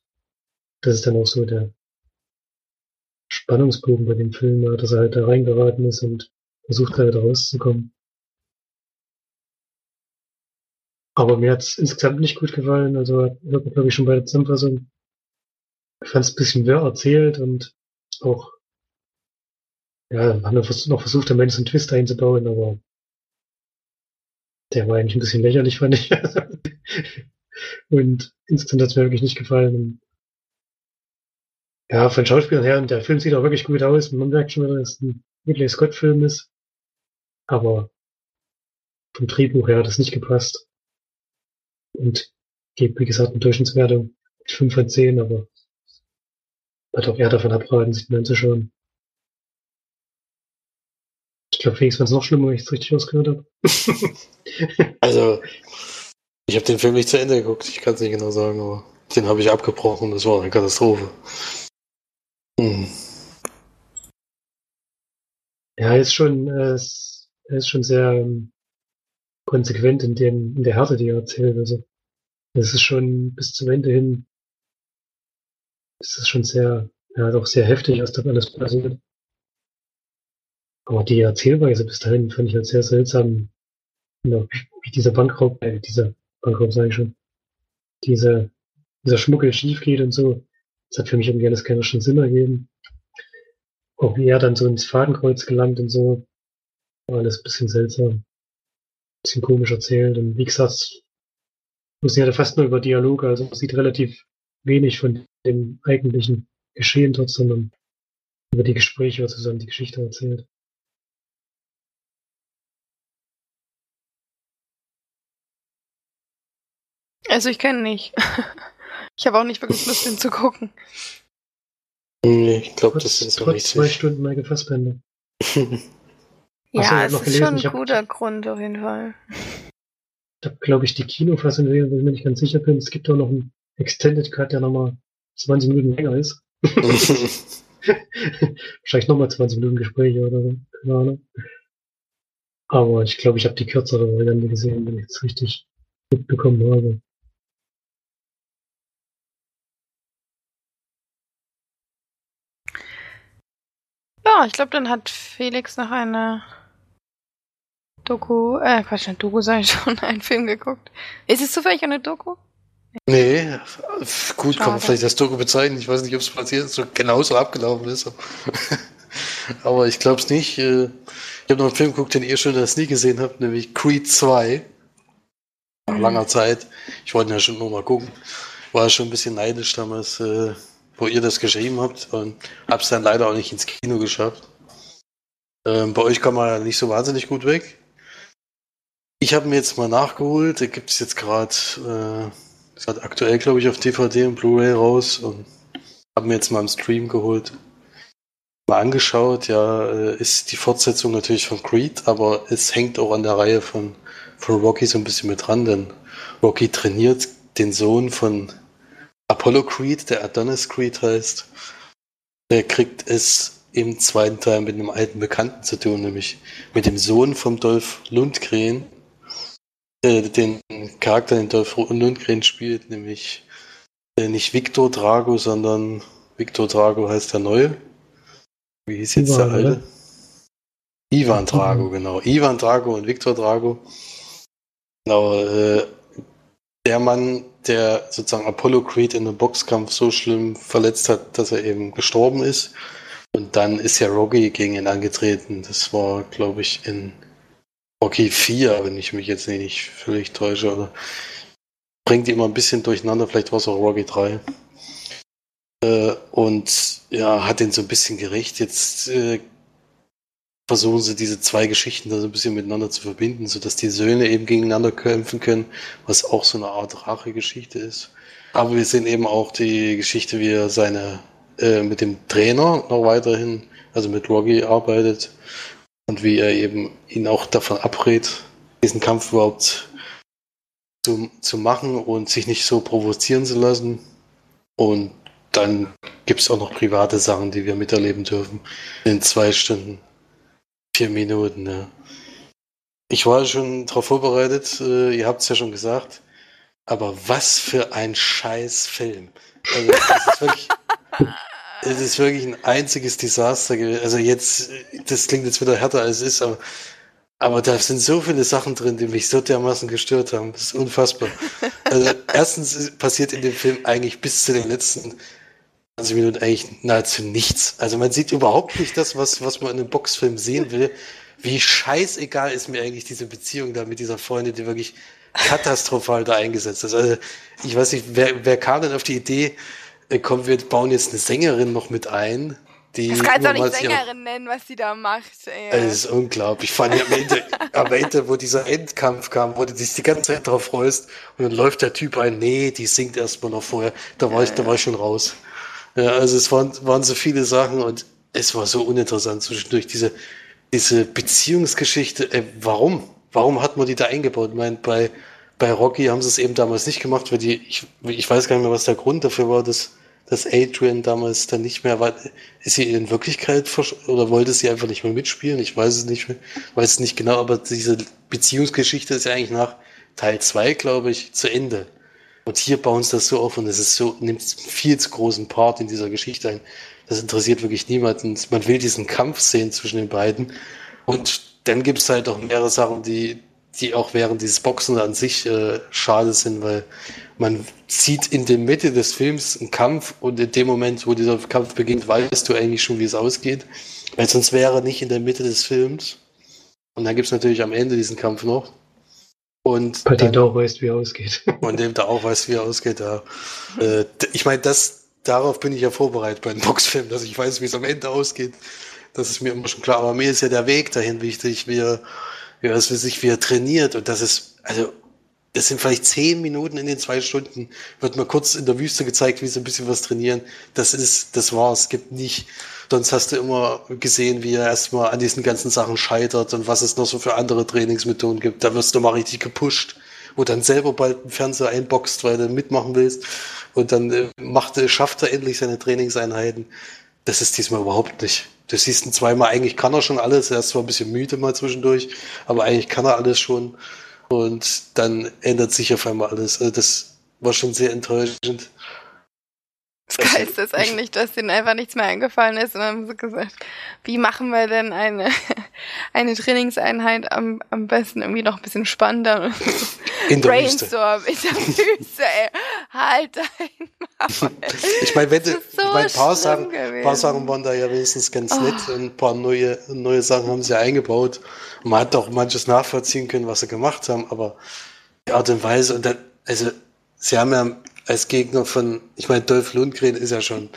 das ist dann auch so der Spannungsbogen bei dem Film, dass er halt da reingeraten ist und versucht wieder rauszukommen. Aber mir hat's insgesamt nicht gut gefallen, also hört man glaube ich schon bei der Zusammenfassung. Ich fand es ein bisschen wirr erzählt und auch, ja, haben wir noch versucht, Ende so einen Twist einzubauen, aber der war eigentlich ein bisschen lächerlich, fand ich. und insgesamt hat's mir wirklich nicht gefallen. Ja, von Schauspielern her, und der Film sieht auch wirklich gut aus. Man merkt schon dass es ein Ridley Scott-Film ist. Aber vom Drehbuch her hat es nicht gepasst. Und geht, wie gesagt, eine Durchschnittswertung mit 5 von 10, aber wird auch eher davon abraten, sich den anzuschauen. Ich glaube, Felix fand es noch schlimmer, wenn ich es richtig ausgehört habe. Also, ich habe den Film nicht zu Ende geguckt, ich kann es nicht genau sagen, aber den habe ich abgebrochen, das war eine Katastrophe. Hm. Ja, er ist schon, ist, er ist schon sehr ähm, konsequent in dem, in der Härte, die er erzählt. Also, es ist schon bis zum Ende hin, ist es schon sehr, ja, doch sehr heftig, was da alles passiert. Aber die Erzählweise bis dahin fand ich halt sehr seltsam. Ja, wie, dieser Bankraub, äh, dieser Bankraub sage ich schon, dieser, dieser Schmuggel schief geht und so. Das hat für mich irgendwie alles keinen Sinn ergeben. Auch wie er dann so ins Fadenkreuz gelangt und so. War alles ein bisschen seltsam. Bisschen komisch erzählt. Und wie gesagt, sieht ja fast nur über Dialoge, also man sieht relativ wenig von dem eigentlichen Geschehen dort, sondern über die Gespräche, was zusammen die Geschichte erzählt. Also ich kenne nicht. Ich habe auch nicht wirklich Lust, den zu gucken. Nee, ich glaube, das auch trotz nicht zwei Stunden Michael Fassbender. Ja, so, es ist gelesen, schon ich ein hab- guter Grund auf jeden Fall. habe, glaube ich, die Kinofassung gesehen, wo ich mir nicht ganz sicher bin. Es gibt auch noch einen Extended Cut, der nochmal 20 Minuten länger ist. Wahrscheinlich nochmal 20 Minuten Gespräche oder so. Keine Ahnung. Aber ich glaube, ich habe die kürzere Variante gesehen, wenn ich es richtig mitbekommen habe. Ja, ich glaube, dann hat Felix noch eine Doku, äh, Quatsch, eine Doku sei schon, einen Film geguckt. Ist es zufällig eine Doku? Nee, gut, kann man vielleicht das Doku bezeichnen. Ich weiß nicht, ob es passiert so genauso abgelaufen ist. Aber ich glaube es nicht. Äh, ich habe noch einen Film geguckt, den ihr schon das nie gesehen habt, nämlich Creed 2. Nach mhm. langer Zeit. Ich wollte ja schon nur mal gucken. War schon ein bisschen neidisch damals, äh, wo ihr das geschrieben habt und hab's dann leider auch nicht ins Kino geschafft. Ähm, bei euch kam man ja nicht so wahnsinnig gut weg. Ich habe mir jetzt mal nachgeholt. Da gibt es jetzt gerade, äh, ist halt aktuell, glaube ich, auf DVD und Blu-ray raus und habe mir jetzt mal im Stream geholt. Mal angeschaut, ja, äh, ist die Fortsetzung natürlich von Creed, aber es hängt auch an der Reihe von, von Rocky so ein bisschen mit dran, denn Rocky trainiert den Sohn von Apollo Creed, der Adonis Creed heißt. Der kriegt es im zweiten Teil mit einem alten Bekannten zu tun, nämlich mit dem Sohn vom Dolph Lundgren, äh, den Charakter, den Dolph Lundgren spielt, nämlich äh, nicht Victor Drago, sondern Victor Drago heißt der Neue. Wie hieß jetzt Ivan, der alte? Oder? Ivan Drago, genau. Ivan Drago und Victor Drago. Genau, äh, der Mann, der sozusagen Apollo Creed in einem Boxkampf so schlimm verletzt hat, dass er eben gestorben ist. Und dann ist ja Rocky gegen ihn angetreten. Das war, glaube ich, in Rocky 4, wenn ich mich jetzt nicht völlig täusche, oder bringt die immer ein bisschen durcheinander, vielleicht war es auch Rocky 3. Äh, und ja, hat den so ein bisschen gerecht. Jetzt äh, versuchen sie diese zwei Geschichten da so ein bisschen miteinander zu verbinden, sodass die Söhne eben gegeneinander kämpfen können, was auch so eine Art Rache-Geschichte ist. Aber wir sehen eben auch die Geschichte, wie er seine äh, mit dem Trainer noch weiterhin, also mit Rocky arbeitet und wie er eben ihn auch davon abrät, diesen Kampf überhaupt zu, zu machen und sich nicht so provozieren zu lassen. Und dann gibt es auch noch private Sachen, die wir miterleben dürfen. In zwei Stunden, vier Minuten. Ja. Ich war schon darauf vorbereitet, äh, ihr habt es ja schon gesagt. Aber was für ein scheiß Film. Also, das ist wirklich. Es ist wirklich ein einziges Desaster gewesen. Also jetzt, das klingt jetzt wieder härter als es ist, aber, aber da sind so viele Sachen drin, die mich so dermaßen gestört haben. Das ist unfassbar. Also erstens passiert in dem Film eigentlich bis zu den letzten 20 Minuten eigentlich nahezu nichts. Also man sieht überhaupt nicht das, was, was man in einem Boxfilm sehen will. Wie scheißegal ist mir eigentlich diese Beziehung da mit dieser Freundin, die wirklich katastrophal da eingesetzt ist. Also ich weiß nicht, wer, wer kam denn auf die Idee, komm, wir bauen jetzt eine Sängerin noch mit ein. Die das kannst du doch nicht Sängerin nennen, was die da macht. Ey. Das ist unglaublich. Ich fand am Ende, am Ende, wo dieser Endkampf kam, wo du dich die ganze Zeit drauf freust und dann läuft der Typ ein, nee, die singt erstmal noch vorher. Da war ich, da war ich schon raus. Ja, also es waren, waren so viele Sachen und es war so uninteressant zwischendurch diese, diese Beziehungsgeschichte. Äh, warum? Warum hat man die da eingebaut? Ich meine, bei, bei Rocky haben sie es eben damals nicht gemacht, weil die, ich, ich weiß gar nicht mehr, was der Grund dafür war, dass, dass Adrian damals dann nicht mehr war. Ist sie in Wirklichkeit oder wollte sie einfach nicht mehr mitspielen? Ich weiß es nicht mehr, weiß es nicht genau, aber diese Beziehungsgeschichte ist ja eigentlich nach Teil zwei, glaube ich, zu Ende. Und hier bauen sie das so auf und es ist so, nimmt viel zu großen Part in dieser Geschichte ein. Das interessiert wirklich niemanden. Man will diesen Kampf sehen zwischen den beiden. Und dann gibt es halt auch mehrere Sachen, die, die auch während dieses Boxen an sich äh, schade sind, weil man sieht in der Mitte des Films einen Kampf und in dem Moment, wo dieser Kampf beginnt, weißt du eigentlich schon, wie es ausgeht. Weil sonst wäre er nicht in der Mitte des Films. Und dann gibt es natürlich am Ende diesen Kampf noch. Und Bei dem du auch weißt, wie er ausgeht. Und dem du auch weißt, wie er ausgeht, ja. Äh, ich meine, das, darauf bin ich ja vorbereitet bei einem Boxfilm, dass ich weiß, wie es am Ende ausgeht. Das ist mir immer schon klar. Aber mir ist ja der Weg dahin wichtig, er, wie er, sich, wie er trainiert. Und das ist, also, es sind vielleicht zehn Minuten in den zwei Stunden, wird mal kurz in der Wüste gezeigt, wie sie ein bisschen was trainieren. Das ist, das war's. Es gibt nicht, sonst hast du immer gesehen, wie er erstmal an diesen ganzen Sachen scheitert und was es noch so für andere Trainingsmethoden gibt. Da wirst du mal richtig gepusht. wo dann selber bald einen Fernseher einboxt, weil du mitmachen willst. Und dann äh, macht, schafft er endlich seine Trainingseinheiten. Das ist diesmal überhaupt nicht. Du siehst ihn zweimal, eigentlich kann er schon alles. Er ist zwar ein bisschen müde mal zwischendurch, aber eigentlich kann er alles schon. Und dann ändert sich auf einmal alles. Also das war schon sehr enttäuschend. Das Geilste ist eigentlich, dass ihnen einfach nichts mehr eingefallen ist und dann haben sie gesagt, wie machen wir denn eine, eine Trainingseinheit am, am besten irgendwie noch ein bisschen spannender? In der Brainstorm in der Wüste, ey. Halt einmal. Ich meine, wenn so ich mein, ein paar Sachen, paar Sachen waren da ja wenigstens ganz oh. nett und ein paar neue, neue Sachen haben sie ja eingebaut. Und man hat auch manches nachvollziehen können, was sie gemacht haben, aber die Art und Weise und dann, also, sie haben ja als Gegner von, ich meine, Dolph Lundgren ist ja schon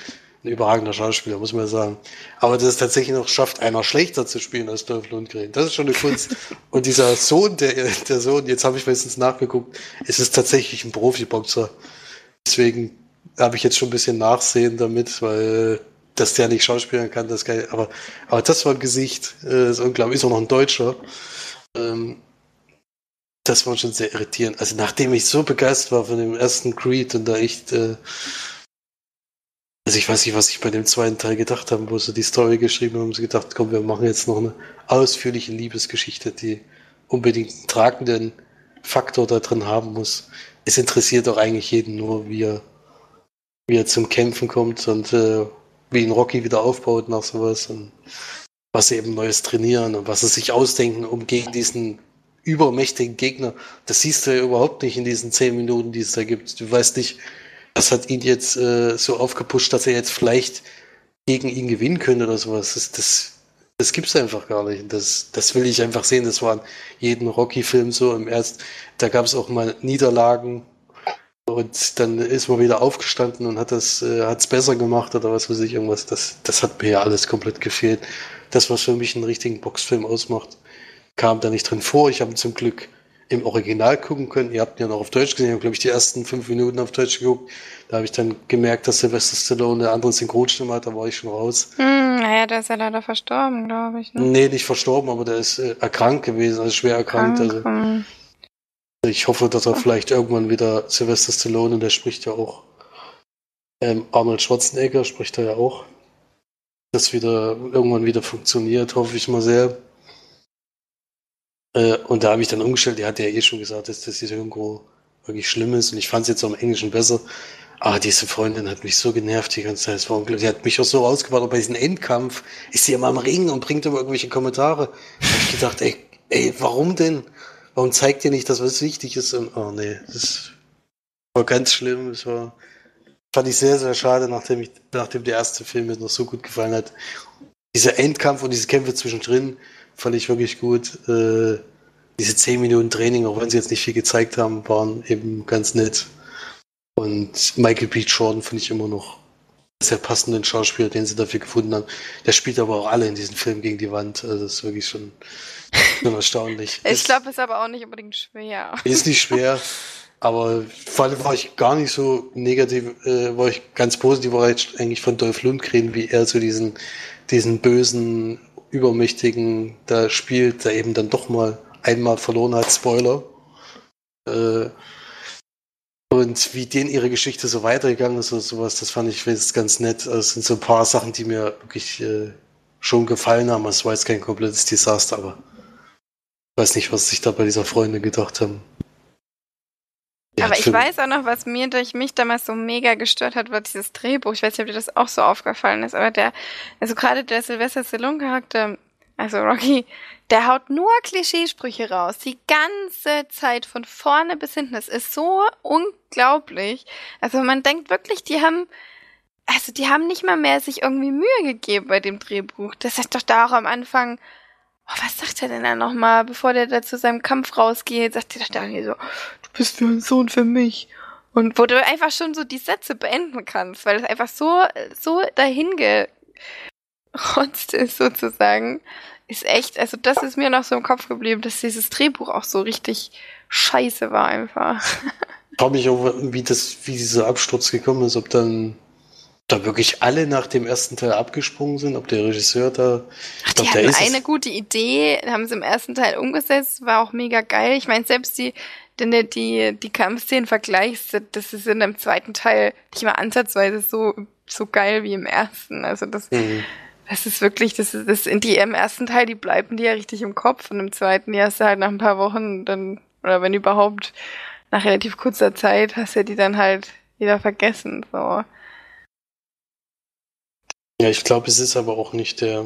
ein überragender Schauspieler, muss man sagen. Aber dass es tatsächlich noch schafft, einer schlechter zu spielen als Dolph Lundgren, das ist schon eine Kunst. Und dieser Sohn, der, der Sohn, jetzt habe ich meistens nachgeguckt, ist es tatsächlich ein Profiboxer. Deswegen habe ich jetzt schon ein bisschen Nachsehen damit, weil dass der nicht schauspielen kann, das geil. Aber, aber das war ein Gesicht, äh, ist unglaublich, ist auch noch ein Deutscher. Ähm, das war schon sehr irritierend. Also nachdem ich so begeistert war von dem ersten Creed und da echt, äh, also ich weiß nicht, was ich bei dem zweiten Teil gedacht habe, wo sie die Story geschrieben haben, sie gedacht, komm, wir machen jetzt noch eine ausführliche Liebesgeschichte, die unbedingt einen tragenden Faktor da drin haben muss. Es interessiert doch eigentlich jeden nur, wie er, wie er zum Kämpfen kommt und äh, wie ihn Rocky wieder aufbaut nach sowas und was sie eben Neues trainieren und was sie sich ausdenken, um gegen diesen übermächtigen Gegner. Das siehst du ja überhaupt nicht in diesen zehn Minuten, die es da gibt. Du weißt nicht, was hat ihn jetzt äh, so aufgepusht, dass er jetzt vielleicht gegen ihn gewinnen könnte oder sowas. Das, das, das gibt's einfach gar nicht. Das, das will ich einfach sehen. Das war in jedem Rocky-Film so. Im Erst, da gab es auch mal Niederlagen und dann ist man wieder aufgestanden und hat das, äh, hat's besser gemacht oder was weiß ich irgendwas. Das, das hat mir ja alles komplett gefehlt. Das, was für mich einen richtigen Boxfilm ausmacht kam da nicht drin vor. Ich habe zum Glück im Original gucken können. Ihr habt ihn ja noch auf Deutsch gesehen. Ich habe, glaube ich, die ersten fünf Minuten auf Deutsch geguckt. Da habe ich dann gemerkt, dass Sylvester Stallone eine andere Synchronstimme hat. Da war ich schon raus. Hm, naja, der ist ja leider verstorben, glaube ich. Ne? Nee, nicht verstorben, aber der ist äh, erkrankt gewesen, also schwer erkrankt. Also, hm. ich hoffe, dass er vielleicht irgendwann wieder Sylvester Stallone, und der spricht ja auch ähm, Arnold Schwarzenegger, spricht er ja auch. Das wieder irgendwann wieder funktioniert, hoffe ich mal sehr. Äh, und da habe ich dann umgestellt, die hat ja eh schon gesagt, dass das irgendwo wirklich schlimm ist. Und ich fand es jetzt auch im Englischen besser. Aber diese Freundin hat mich so genervt die ganze Zeit. Es war unglaublich. Die hat mich auch so rausgebracht. Und bei diesem Endkampf ist sie immer am Ringen und bringt immer irgendwelche Kommentare. Da habe ich gedacht, ey, ey, warum denn? Warum zeigt ihr nicht, dass was wichtig ist? Und, oh nee, das war ganz schlimm. Das war, fand ich sehr, sehr schade, nachdem ich, nachdem der erste Film mir noch so gut gefallen hat. Dieser Endkampf und diese Kämpfe zwischendrin, fand ich wirklich gut. Äh, diese 10 Minuten Training, auch wenn sie jetzt nicht viel gezeigt haben, waren eben ganz nett. Und Michael B. Jordan finde ich immer noch sehr passenden Schauspieler, den sie dafür gefunden haben. Der spielt aber auch alle in diesem Film gegen die Wand. Also das ist wirklich schon, schon erstaunlich. ich glaube, es ist aber auch nicht unbedingt schwer. Ist nicht schwer. Aber vor allem war ich gar nicht so negativ, äh, war ich ganz positiv war ich eigentlich von Dolph Lundgren, wie er so diesen, diesen bösen Übermächtigen da spielt, der eben dann doch mal einmal verloren hat, Spoiler. Äh, und wie denen ihre Geschichte so weitergegangen ist oder sowas, das fand ich ganz nett. Also es sind so ein paar Sachen, die mir wirklich äh, schon gefallen haben. Es war jetzt kein komplettes Desaster, aber ich weiß nicht, was sich da bei dieser Freundin gedacht haben. Ja, aber ich weiß auch noch, was mir durch mich damals so mega gestört hat, war dieses Drehbuch. Ich weiß nicht, ob dir das auch so aufgefallen ist, aber der, also gerade der Sylvester Stallone Charakter, also Rocky, der haut nur Klischeesprüche raus, die ganze Zeit von vorne bis hinten. Das ist so unglaublich. Also man denkt wirklich, die haben, also die haben nicht mal mehr sich irgendwie Mühe gegeben bei dem Drehbuch. Das ist doch da auch am Anfang, oh, was sagt er denn da nochmal, bevor der da zu seinem Kampf rausgeht, sagt er doch da irgendwie so, bist wie ein Sohn für mich. Und wo du einfach schon so die Sätze beenden kannst, weil es einfach so, so dahin gerotzt ist sozusagen, ist echt, also das ist mir noch so im Kopf geblieben, dass dieses Drehbuch auch so richtig scheiße war einfach. Ich frage mich auch, wie das, wie dieser Absturz gekommen ist, ob dann da wirklich alle nach dem ersten Teil abgesprungen sind, ob der Regisseur da. Ach, die glaub, hatten eine gute Idee, haben sie im ersten Teil umgesetzt, war auch mega geil. Ich meine, selbst die, denn die, die, die Kampfszenen vergleichst, das ist in dem zweiten Teil nicht mal ansatzweise so, so geil wie im ersten. Also das, mhm. das ist wirklich, das ist, das in die im ersten Teil, die bleiben dir ja richtig im Kopf und im zweiten, die hast du halt nach ein paar Wochen dann, oder wenn überhaupt, nach relativ kurzer Zeit hast du die dann halt wieder vergessen, so. Ja, ich glaube, es ist aber auch nicht der,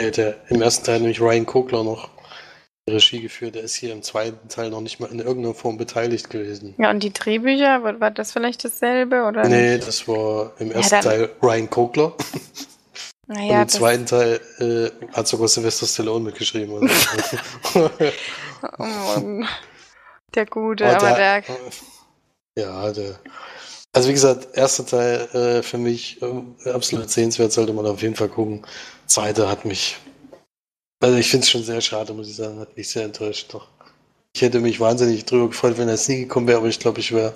der, der im ersten Teil nämlich Ryan Coogler noch Regie geführt. Der ist hier im zweiten Teil noch nicht mal in irgendeiner Form beteiligt gewesen. Ja, und die Drehbücher, war, war das vielleicht dasselbe? Oder nee, nicht? das war im ersten ja, Teil Ryan Coogler. Naja, und im zweiten Teil äh, hat sogar Sylvester Stallone mitgeschrieben. Also. oh Mann. Der Gute, aber, aber der, der, Ja, der. Also wie gesagt, erster Teil äh, für mich äh, absolut sehenswert, sollte man auf jeden Fall gucken. Zweiter hat mich also ich finde es schon sehr schade, muss ich sagen. Hat mich sehr enttäuscht. Doch. Ich hätte mich wahnsinnig drüber gefreut, wenn er es nie gekommen wäre, aber ich glaube, ich wäre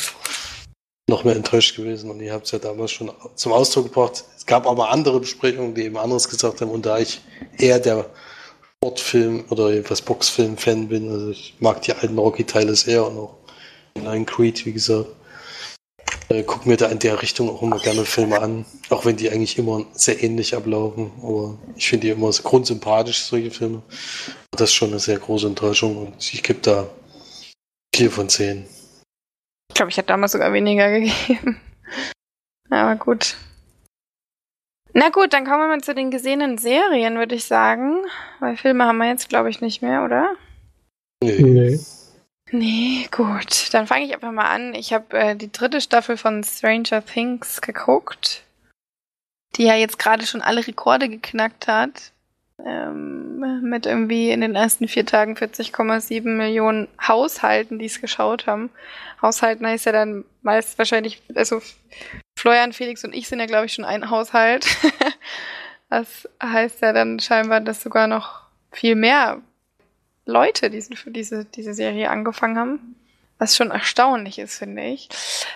noch mehr enttäuscht gewesen. Und ihr habt es ja damals schon zum Ausdruck gebracht. Es gab aber andere Besprechungen, die eben anderes gesagt haben. Und da ich eher der Sportfilm oder jedenfalls Boxfilm-Fan bin, also ich mag die alten Rocky-Teile sehr und auch den Creed, wie gesagt äh, gucke mir da in der Richtung auch immer gerne Filme an, auch wenn die eigentlich immer sehr ähnlich ablaufen. Aber ich finde die immer so grundsympathisch, solche Filme. Das ist schon eine sehr große Enttäuschung und ich gebe da vier von zehn. Ich glaube, ich hätte damals sogar weniger gegeben. Aber gut. Na gut, dann kommen wir mal zu den gesehenen Serien, würde ich sagen. Weil Filme haben wir jetzt, glaube ich, nicht mehr, oder? Nee. nee. Nee, gut. Dann fange ich einfach mal an. Ich habe äh, die dritte Staffel von Stranger Things geguckt, die ja jetzt gerade schon alle Rekorde geknackt hat. Ähm, mit irgendwie in den ersten vier Tagen 40,7 Millionen Haushalten, die es geschaut haben. Haushalten heißt ja dann meist wahrscheinlich, also Florian, Felix und ich sind ja, glaube ich, schon ein Haushalt. das heißt ja dann scheinbar, dass sogar noch viel mehr Leute diesen, für diese, diese Serie angefangen haben. Was schon erstaunlich ist, finde ich.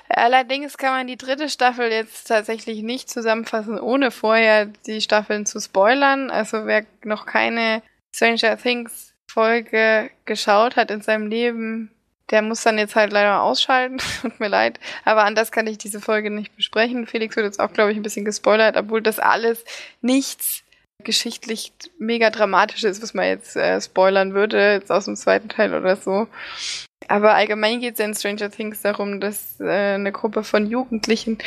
Allerdings kann man die dritte Staffel jetzt tatsächlich nicht zusammenfassen, ohne vorher die Staffeln zu spoilern. Also wer noch keine Stranger Things Folge geschaut hat in seinem Leben, der muss dann jetzt halt leider ausschalten. Tut mir leid. Aber anders kann ich diese Folge nicht besprechen. Felix wird jetzt auch, glaube ich, ein bisschen gespoilert, obwohl das alles nichts geschichtlich mega dramatisch ist, was man jetzt äh, spoilern würde, jetzt aus dem zweiten Teil oder so. Aber allgemein geht es ja in Stranger Things darum, dass äh, eine Gruppe von Jugendlichen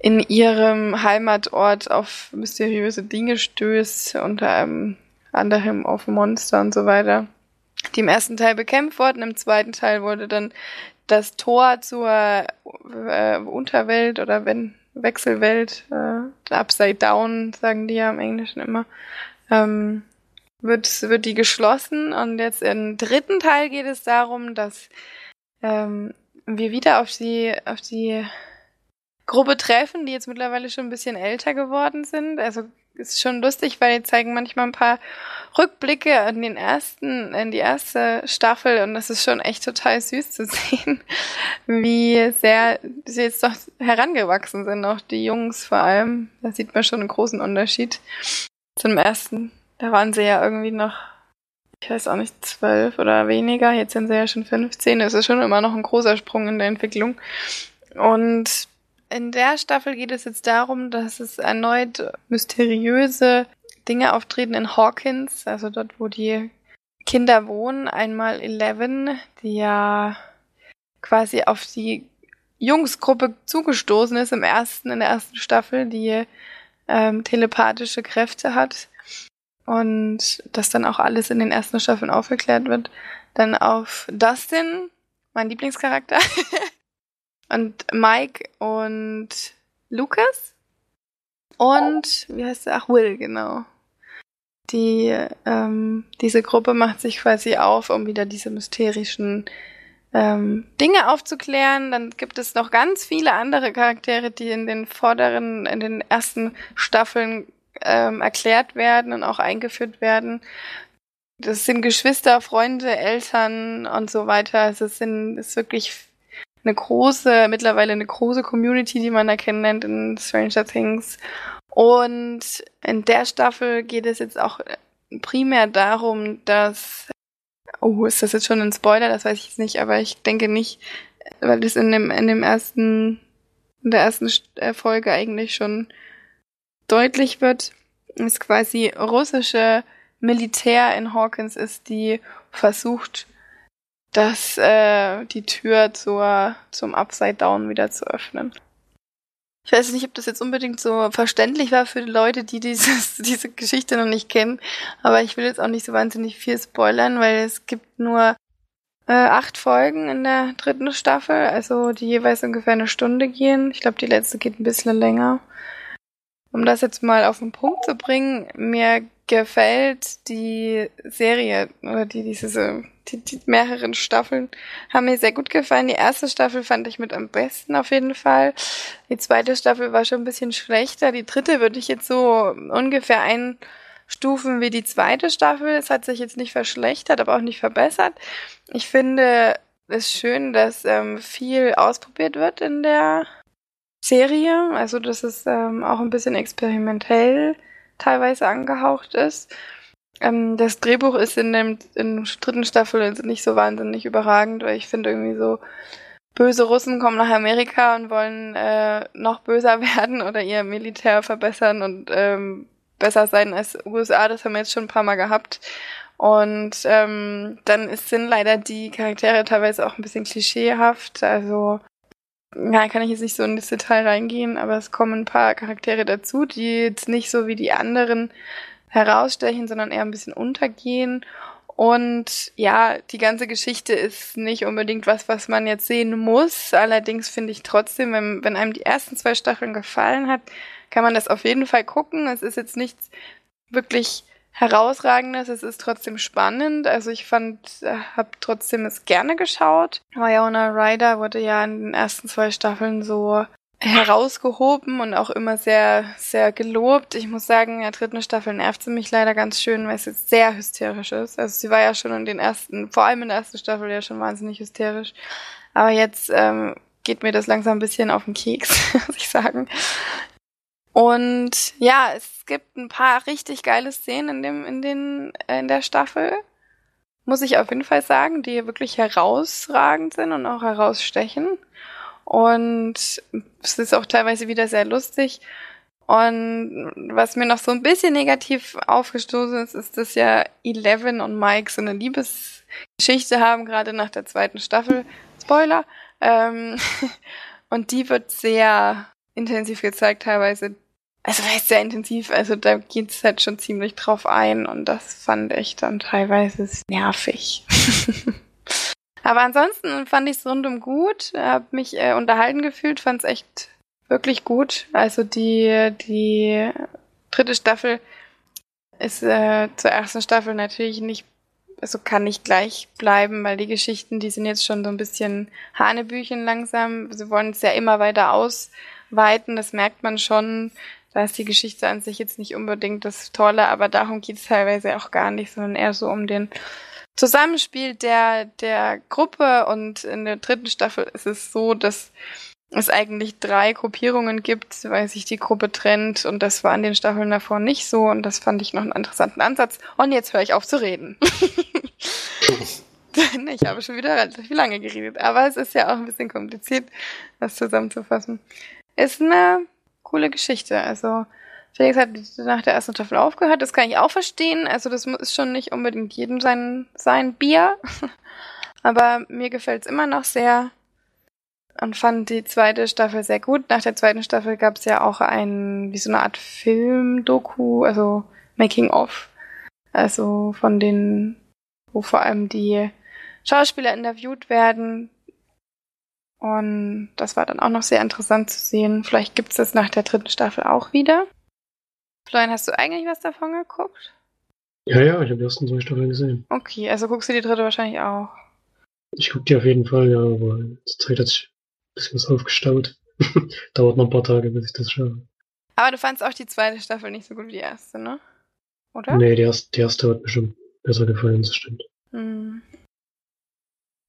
in ihrem Heimatort auf mysteriöse Dinge stößt, unter ähm, anderem auf Monster und so weiter. Die im ersten Teil bekämpft wurden, im zweiten Teil wurde dann das Tor zur äh, Unterwelt oder wenn Wechselwelt, äh, Upside Down, sagen die ja im Englischen immer, ähm, wird, wird die geschlossen. Und jetzt im dritten Teil geht es darum, dass ähm, wir wieder auf die, auf die Gruppe treffen, die jetzt mittlerweile schon ein bisschen älter geworden sind. Also ist schon lustig, weil die zeigen manchmal ein paar Rückblicke in den ersten, in die erste Staffel und das ist schon echt total süß zu sehen, wie sehr sie jetzt doch herangewachsen sind, auch die Jungs vor allem. Da sieht man schon einen großen Unterschied zum ersten. Da waren sie ja irgendwie noch, ich weiß auch nicht, zwölf oder weniger. Jetzt sind sie ja schon 15. Das ist schon immer noch ein großer Sprung in der Entwicklung. Und in der Staffel geht es jetzt darum, dass es erneut mysteriöse Dinge auftreten in Hawkins, also dort, wo die Kinder wohnen. Einmal Eleven, die ja quasi auf die Jungsgruppe zugestoßen ist im ersten, in der ersten Staffel, die ähm, telepathische Kräfte hat. Und das dann auch alles in den ersten Staffeln aufgeklärt wird. Dann auf Dustin, mein Lieblingscharakter. Und Mike und Lucas. Und, wie heißt er? Ach, Will, genau. Die, ähm, diese Gruppe macht sich quasi auf, um wieder diese mysterischen ähm, Dinge aufzuklären. Dann gibt es noch ganz viele andere Charaktere, die in den vorderen, in den ersten Staffeln ähm, erklärt werden und auch eingeführt werden. Das sind Geschwister, Freunde, Eltern und so weiter. Also es sind, ist wirklich eine große, mittlerweile eine große Community, die man da kennenlernt in Stranger Things. Und in der Staffel geht es jetzt auch primär darum, dass Oh, ist das jetzt schon ein Spoiler? Das weiß ich jetzt nicht, aber ich denke nicht, weil das in dem, in dem ersten, in der ersten äh, Folge eigentlich schon deutlich wird, ist quasi russische Militär in Hawkins ist, die versucht, das, äh, die Tür zur, zum Upside Down wieder zu öffnen. Ich weiß nicht, ob das jetzt unbedingt so verständlich war für die Leute, die dieses, diese Geschichte noch nicht kennen, aber ich will jetzt auch nicht so wahnsinnig viel spoilern, weil es gibt nur äh, acht Folgen in der dritten Staffel, also die jeweils ungefähr eine Stunde gehen. Ich glaube, die letzte geht ein bisschen länger. Um das jetzt mal auf den Punkt zu bringen, mir gefällt die Serie oder die diese die, die mehreren Staffeln haben mir sehr gut gefallen. Die erste Staffel fand ich mit am besten auf jeden Fall. Die zweite Staffel war schon ein bisschen schlechter. Die dritte würde ich jetzt so ungefähr einstufen wie die zweite Staffel. Es hat sich jetzt nicht verschlechtert, aber auch nicht verbessert. Ich finde es schön, dass ähm, viel ausprobiert wird in der Serie. Also, dass es ähm, auch ein bisschen experimentell teilweise angehaucht ist. Ähm, das Drehbuch ist in, dem, in der dritten Staffel nicht so wahnsinnig überragend, weil ich finde irgendwie so, böse Russen kommen nach Amerika und wollen äh, noch böser werden oder ihr Militär verbessern und ähm, besser sein als USA. Das haben wir jetzt schon ein paar Mal gehabt. Und ähm, dann sind leider die Charaktere teilweise auch ein bisschen klischeehaft. Also ja, kann ich jetzt nicht so in das Detail reingehen, aber es kommen ein paar Charaktere dazu, die jetzt nicht so wie die anderen herausstechen, sondern eher ein bisschen untergehen. Und ja, die ganze Geschichte ist nicht unbedingt was, was man jetzt sehen muss. Allerdings finde ich trotzdem, wenn, wenn einem die ersten zwei Staffeln gefallen hat, kann man das auf jeden Fall gucken. Es ist jetzt nichts wirklich herausragendes. Es ist trotzdem spannend. Also ich fand, äh, habe trotzdem es gerne geschaut. Wyona Ryder wurde ja in den ersten zwei Staffeln so herausgehoben und auch immer sehr, sehr gelobt. Ich muss sagen, in der dritten Staffel nervt sie mich leider ganz schön, weil jetzt sehr hysterisch ist. Also sie war ja schon in den ersten, vor allem in der ersten Staffel ja schon wahnsinnig hysterisch. Aber jetzt ähm, geht mir das langsam ein bisschen auf den Keks, muss ich sagen. Und ja, es gibt ein paar richtig geile Szenen in dem, in den, äh, in der Staffel. Muss ich auf jeden Fall sagen, die wirklich herausragend sind und auch herausstechen. Und es ist auch teilweise wieder sehr lustig. Und was mir noch so ein bisschen negativ aufgestoßen ist, ist, dass ja Eleven und Mike so eine Liebesgeschichte haben, gerade nach der zweiten Staffel. Spoiler. Ähm, und die wird sehr intensiv gezeigt, teilweise. Also heißt sehr intensiv, also da geht es halt schon ziemlich drauf ein und das fand ich dann teilweise nervig. Aber ansonsten fand ich es rundum gut, habe mich äh, unterhalten gefühlt, fand es echt wirklich gut. Also die, die dritte Staffel ist äh, zur ersten Staffel natürlich nicht, also kann nicht gleich bleiben, weil die Geschichten, die sind jetzt schon so ein bisschen Hanebüchen langsam. Sie wollen es ja immer weiter ausweiten, das merkt man schon. Da ist die Geschichte an sich jetzt nicht unbedingt das Tolle, aber darum geht es teilweise auch gar nicht, sondern eher so um den Zusammenspiel der, der Gruppe und in der dritten Staffel ist es so, dass es eigentlich drei Gruppierungen gibt, weil sich die Gruppe trennt und das war in den Staffeln davor nicht so und das fand ich noch einen interessanten Ansatz. Und jetzt höre ich auf zu reden. ich habe schon wieder relativ lange geredet, aber es ist ja auch ein bisschen kompliziert, das zusammenzufassen. Ist eine coole Geschichte, also Felix hat nach der ersten Staffel aufgehört, das kann ich auch verstehen. Also das ist schon nicht unbedingt jedem sein, sein Bier. Aber mir gefällt es immer noch sehr und fand die zweite Staffel sehr gut. Nach der zweiten Staffel gab es ja auch ein, wie so eine Art Film-Doku, also Making of. Also von den, wo vor allem die Schauspieler interviewt werden. Und das war dann auch noch sehr interessant zu sehen. Vielleicht gibt es das nach der dritten Staffel auch wieder. Florian, hast du eigentlich was davon geguckt? Ja, ja, ich habe die ersten zwei Staffeln gesehen. Okay, also guckst du die dritte wahrscheinlich auch. Ich gucke die auf jeden Fall, ja, aber zur Zeit hat sich ein bisschen was aufgestaut. Dauert noch ein paar Tage, bis ich das schaffe. Aber du fandst auch die zweite Staffel nicht so gut wie die erste, ne? Oder? Nee, die erste, die erste hat mir schon besser gefallen, das stimmt. Hm.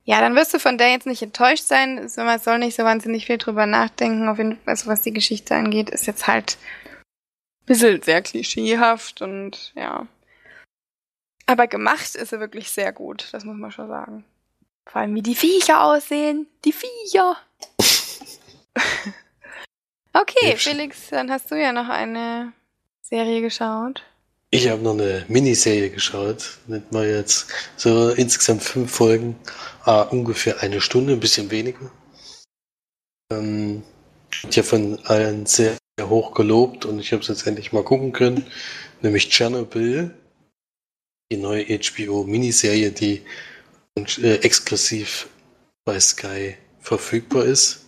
Ja, dann wirst du von der jetzt nicht enttäuscht sein. Man soll nicht so wahnsinnig viel drüber nachdenken. Auf jeden Fall, also was die Geschichte angeht, ist jetzt halt bisschen sehr klischeehaft und ja. Aber gemacht ist er wirklich sehr gut, das muss man schon sagen. Vor allem, wie die Viecher aussehen. Die Viecher. okay, Felix, dann hast du ja noch eine Serie geschaut. Ich habe noch eine Miniserie geschaut. Nennt man jetzt so insgesamt fünf Folgen. Ah, ungefähr eine Stunde, ein bisschen weniger. Ähm, ich habe von allen sehr, sehr hoch gelobt und ich habe es jetzt endlich mal gucken können. Nämlich Chernobyl. Die neue HBO-Miniserie, die äh, exklusiv bei Sky verfügbar ist.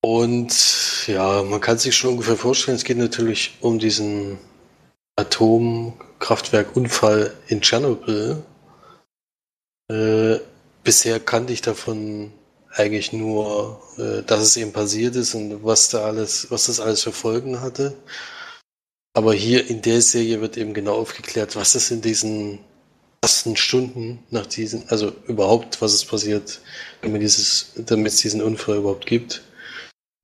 Und ja, man kann sich schon ungefähr vorstellen, es geht natürlich um diesen Atomkraftwerkunfall in Tschernobyl. Äh, bisher kannte ich davon eigentlich nur, äh, dass es eben passiert ist und was da alles, was das alles für Folgen hatte. Aber hier in der Serie wird eben genau aufgeklärt, was es in diesen ersten Stunden nach diesen, also überhaupt, was ist passiert, damit, dieses, damit es diesen Unfall überhaupt gibt.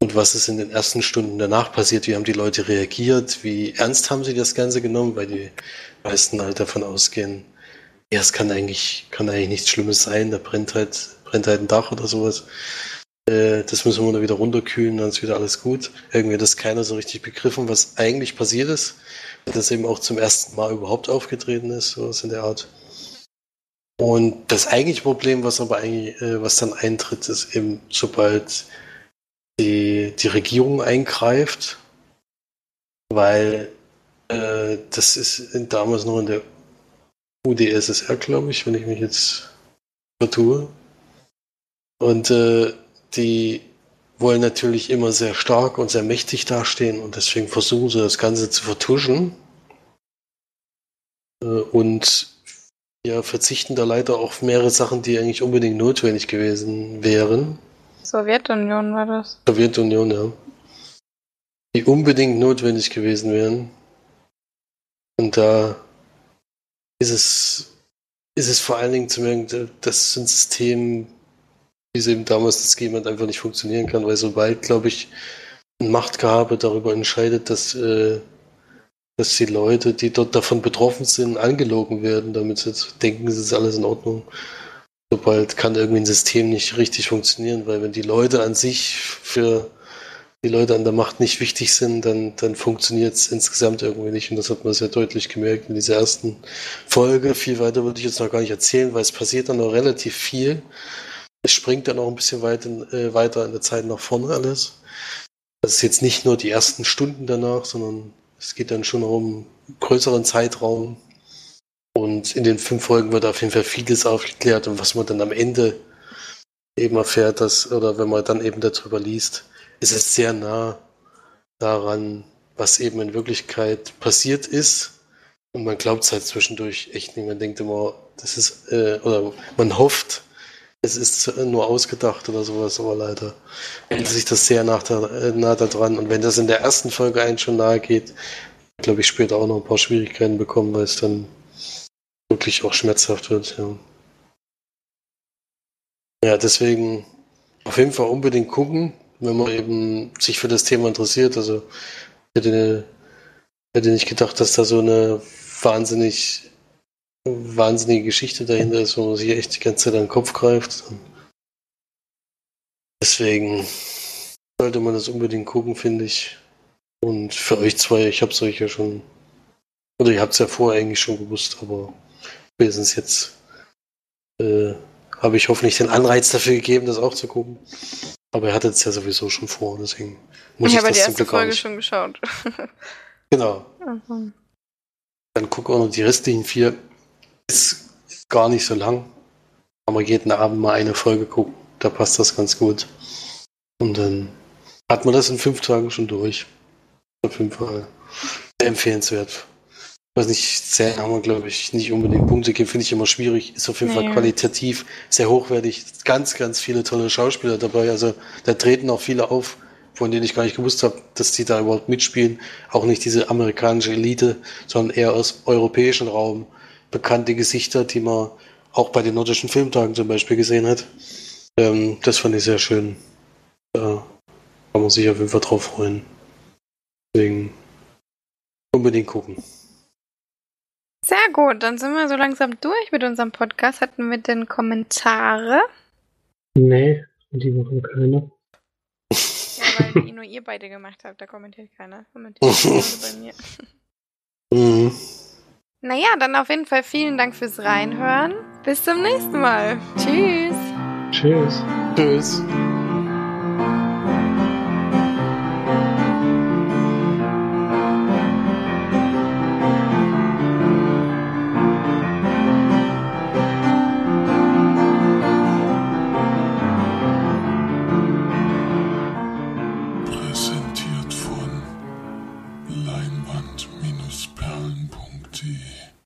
Und was ist in den ersten Stunden danach passiert? Wie haben die Leute reagiert? Wie ernst haben sie das Ganze genommen? Weil die meisten halt davon ausgehen, ja, es kann eigentlich, kann eigentlich nichts Schlimmes sein, da brennt halt, brennt halt ein Dach oder sowas. Äh, das müssen wir nur wieder runterkühlen, dann ist wieder alles gut. Irgendwie hat das keiner so richtig begriffen, was eigentlich passiert ist. Das eben auch zum ersten Mal überhaupt aufgetreten ist, sowas in der Art. Und das eigentliche Problem, was aber eigentlich, äh, was dann eintritt, ist eben, sobald die, die Regierung eingreift, weil äh, das ist damals noch in der UdSSR, glaube ich, wenn ich mich jetzt vertue. Und äh, die wollen natürlich immer sehr stark und sehr mächtig dastehen und deswegen versuchen sie das Ganze zu vertuschen. Äh, und ja, verzichten da leider auf mehrere Sachen, die eigentlich unbedingt notwendig gewesen wären. Sowjetunion war das. Sowjetunion, ja. Die unbedingt notwendig gewesen wären. Und da ist es, ist es vor allen Dingen zu merken, dass ein System, wie es eben damals das hat, einfach nicht funktionieren kann, weil sobald, glaube ich, ein Machtgehabe darüber entscheidet, dass äh, dass die Leute, die dort davon betroffen sind, angelogen werden, damit sie denken, es ist alles in Ordnung. Sobald kann irgendwie ein System nicht richtig funktionieren, weil wenn die Leute an sich für die Leute an der Macht nicht wichtig sind, dann, dann funktioniert es insgesamt irgendwie nicht. Und das hat man sehr deutlich gemerkt in dieser ersten Folge. Viel weiter würde ich jetzt noch gar nicht erzählen, weil es passiert dann noch relativ viel. Es springt dann auch ein bisschen weit in, äh, weiter in der Zeit nach vorne alles. Das ist jetzt nicht nur die ersten Stunden danach, sondern es geht dann schon um einen größeren Zeitraum. Und in den fünf Folgen wird auf jeden Fall vieles aufgeklärt und was man dann am Ende eben erfährt, dass, oder wenn man dann eben darüber liest, ist es sehr nah daran, was eben in Wirklichkeit passiert ist. Und man glaubt es halt zwischendurch echt nicht. Man denkt immer, das ist, äh, oder man hofft, es ist nur ausgedacht oder sowas, aber leider hält sich das sehr nah, da, nah daran. Und wenn das in der ersten Folge einen schon nahe geht, glaube ich, später auch noch ein paar Schwierigkeiten bekommen, weil es dann wirklich auch schmerzhaft wird. Ja, ja deswegen auf jeden Fall unbedingt gucken, wenn man eben sich für das Thema interessiert. Also ich hätte, hätte nicht gedacht, dass da so eine wahnsinnig wahnsinnige Geschichte dahinter ist, wo man sich echt die ganze Zeit an den Kopf greift. Deswegen sollte man das unbedingt gucken, finde ich. Und für euch zwei, ich habe es euch ja schon, oder ihr habt es ja vorher eigentlich schon gewusst, aber spätestens jetzt äh, habe ich hoffentlich den Anreiz dafür gegeben, das auch zu gucken. Aber ihr hattet es ja sowieso schon vor, deswegen muss ich, ich habe die erste Folge schon geschaut. genau. Mhm. Dann gucken wir noch die restlichen vier ist gar nicht so lang. Aber jeden Abend mal eine Folge gucken. Da passt das ganz gut. Und dann hat man das in fünf Tagen schon durch. Auf jeden Fall sehr empfehlenswert. Ich weiß nicht, sehr haben wir, glaube ich, nicht unbedingt Punkte geben, finde ich immer schwierig. Ist auf jeden nee. Fall qualitativ sehr hochwertig. Ganz, ganz viele tolle Schauspieler dabei. Also da treten auch viele auf, von denen ich gar nicht gewusst habe, dass die da überhaupt mitspielen. Auch nicht diese amerikanische Elite, sondern eher aus europäischen Raum bekannte Gesichter, die man auch bei den nordischen Filmtagen zum Beispiel gesehen hat. Ähm, das fand ich sehr schön. Da kann man sich auf jeden Fall drauf freuen. Deswegen unbedingt gucken. Sehr gut, dann sind wir so langsam durch mit unserem Podcast. Hatten wir denn Kommentare? Nee, die machen keine. Ja, weil die nur ihr beide gemacht habt, da kommentiert keiner. Kommentiert gerade bei mir. Mhm. Naja, dann auf jeden Fall vielen Dank fürs Reinhören. Bis zum nächsten Mal. Tschüss. Tschüss. Tschüss.